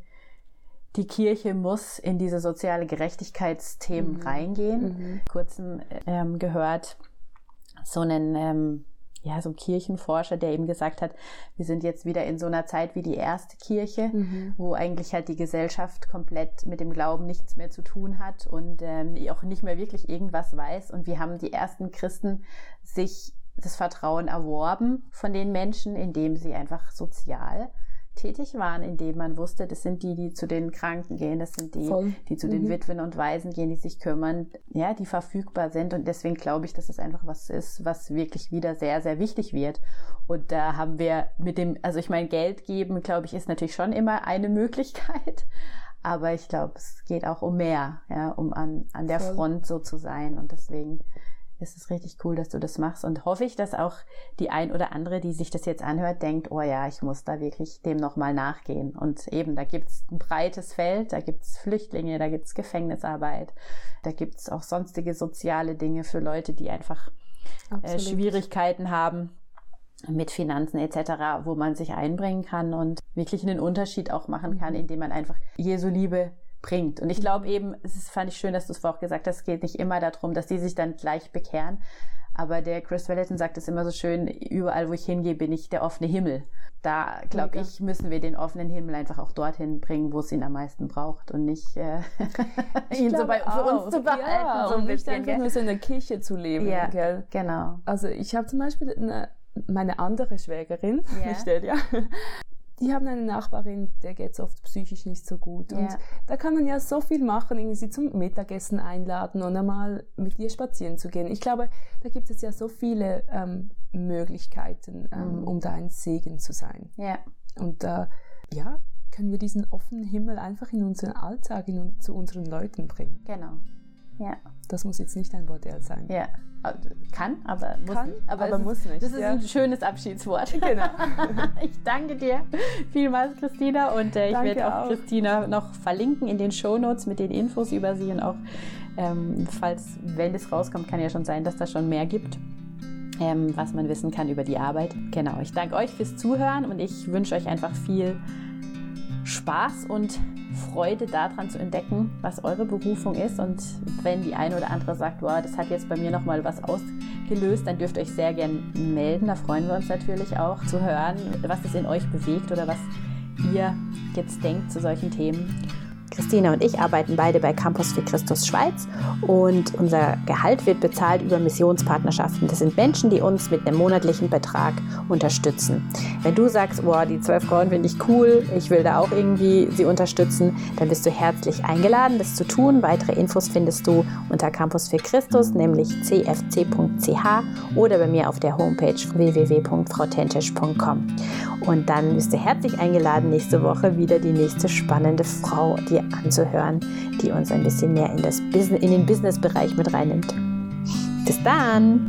Speaker 1: die Kirche muss in diese soziale Gerechtigkeitsthemen mhm. reingehen. Mhm. Kurzem ähm, gehört so einen ähm, ja, so ein Kirchenforscher, der eben gesagt hat, wir sind jetzt wieder in so einer Zeit wie die erste Kirche, mhm. wo eigentlich halt die Gesellschaft komplett mit dem Glauben nichts mehr zu tun hat und ähm, auch nicht mehr wirklich irgendwas weiß. Und wir haben die ersten Christen sich das Vertrauen erworben von den Menschen, indem sie einfach sozial tätig waren, indem man wusste, das sind die, die zu den Kranken gehen, das sind die, Voll. die zu mhm. den Witwen und Waisen gehen, die sich kümmern, ja, die verfügbar sind. Und deswegen glaube ich, dass es einfach was ist, was wirklich wieder sehr, sehr wichtig wird. Und da haben wir mit dem, also ich meine, Geld geben, glaube ich, ist natürlich schon immer eine Möglichkeit. Aber ich glaube, es geht auch um mehr, ja, um an, an der Voll. Front so zu sein. Und deswegen es ist richtig cool, dass du das machst und hoffe ich, dass auch die ein oder andere, die sich das jetzt anhört, denkt, oh ja, ich muss da wirklich dem nochmal nachgehen. Und eben, da gibt's ein breites Feld, da gibt's Flüchtlinge, da gibt's Gefängnisarbeit, da gibt's auch sonstige soziale Dinge für Leute, die einfach äh, Schwierigkeiten haben mit Finanzen etc., wo man sich einbringen kann und wirklich einen Unterschied auch machen kann, mhm. indem man einfach Jesu Liebe bringt. Und ich glaube eben, es ist, fand ich schön, dass du es vorhin gesagt hast, es geht nicht immer darum, dass die sich dann gleich bekehren. Aber der Chris Wellington sagt es immer so schön, überall wo ich hingehe, bin ich der offene Himmel. Da, glaube ich, müssen wir den offenen Himmel einfach auch dorthin bringen, wo es ihn am meisten braucht und nicht äh, ihn so bei, für uns zu behalten.
Speaker 2: Ja, so ein und bisschen, nicht einfach nur so in der Kirche zu leben.
Speaker 1: Ja,
Speaker 2: gell?
Speaker 1: genau.
Speaker 2: Also ich habe zum Beispiel eine, meine andere Schwägerin, nicht der, ja, die haben eine Nachbarin, der geht es oft psychisch nicht so gut. Und yeah. da kann man ja so viel machen, irgendwie sie zum Mittagessen einladen und einmal mit ihr spazieren zu gehen. Ich glaube, da gibt es ja so viele ähm, Möglichkeiten, ähm, mm. um da ein Segen zu sein.
Speaker 1: Yeah.
Speaker 2: Und äh, ja, können wir diesen offenen Himmel einfach in unseren Alltag, in, zu unseren Leuten bringen.
Speaker 1: Genau. Ja.
Speaker 2: Das muss jetzt nicht ein Bordell sein.
Speaker 1: Ja. Kann, aber muss
Speaker 2: Kann,
Speaker 1: nicht.
Speaker 2: Aber, aber muss nicht.
Speaker 1: Das ist ja. ein schönes Abschiedswort.
Speaker 2: Genau.
Speaker 1: ich danke dir vielmals, Christina. Und äh, ich werde auch, auch, Christina noch verlinken in den Shownotes mit den Infos über sie und auch, ähm, falls, wenn es rauskommt, kann ja schon sein, dass da schon mehr gibt. Ähm, was man wissen kann über die Arbeit. Genau, ich danke euch fürs Zuhören und ich wünsche euch einfach viel Spaß und Freude daran zu entdecken, was eure Berufung ist. Und wenn die eine oder andere sagt, wow, das hat jetzt bei mir nochmal was ausgelöst, dann dürft ihr euch sehr gern melden. Da freuen wir uns natürlich auch zu hören, was es in euch bewegt oder was ihr jetzt denkt zu solchen Themen. Christina und ich arbeiten beide bei Campus für Christus Schweiz und unser Gehalt wird bezahlt über Missionspartnerschaften. Das sind Menschen, die uns mit einem monatlichen Betrag unterstützen. Wenn du sagst, oh, die 12 Frauen finde ich cool, ich will da auch irgendwie sie unterstützen, dann bist du herzlich eingeladen, das zu tun. Weitere Infos findest du unter Campus für Christus, nämlich cfc.ch oder bei mir auf der Homepage www.frautentisch.com. Und dann bist du herzlich eingeladen, nächste Woche wieder die nächste spannende Frau dir anzuhören, die uns ein bisschen mehr in, das Business, in den Businessbereich mit reinnimmt. Bis dann!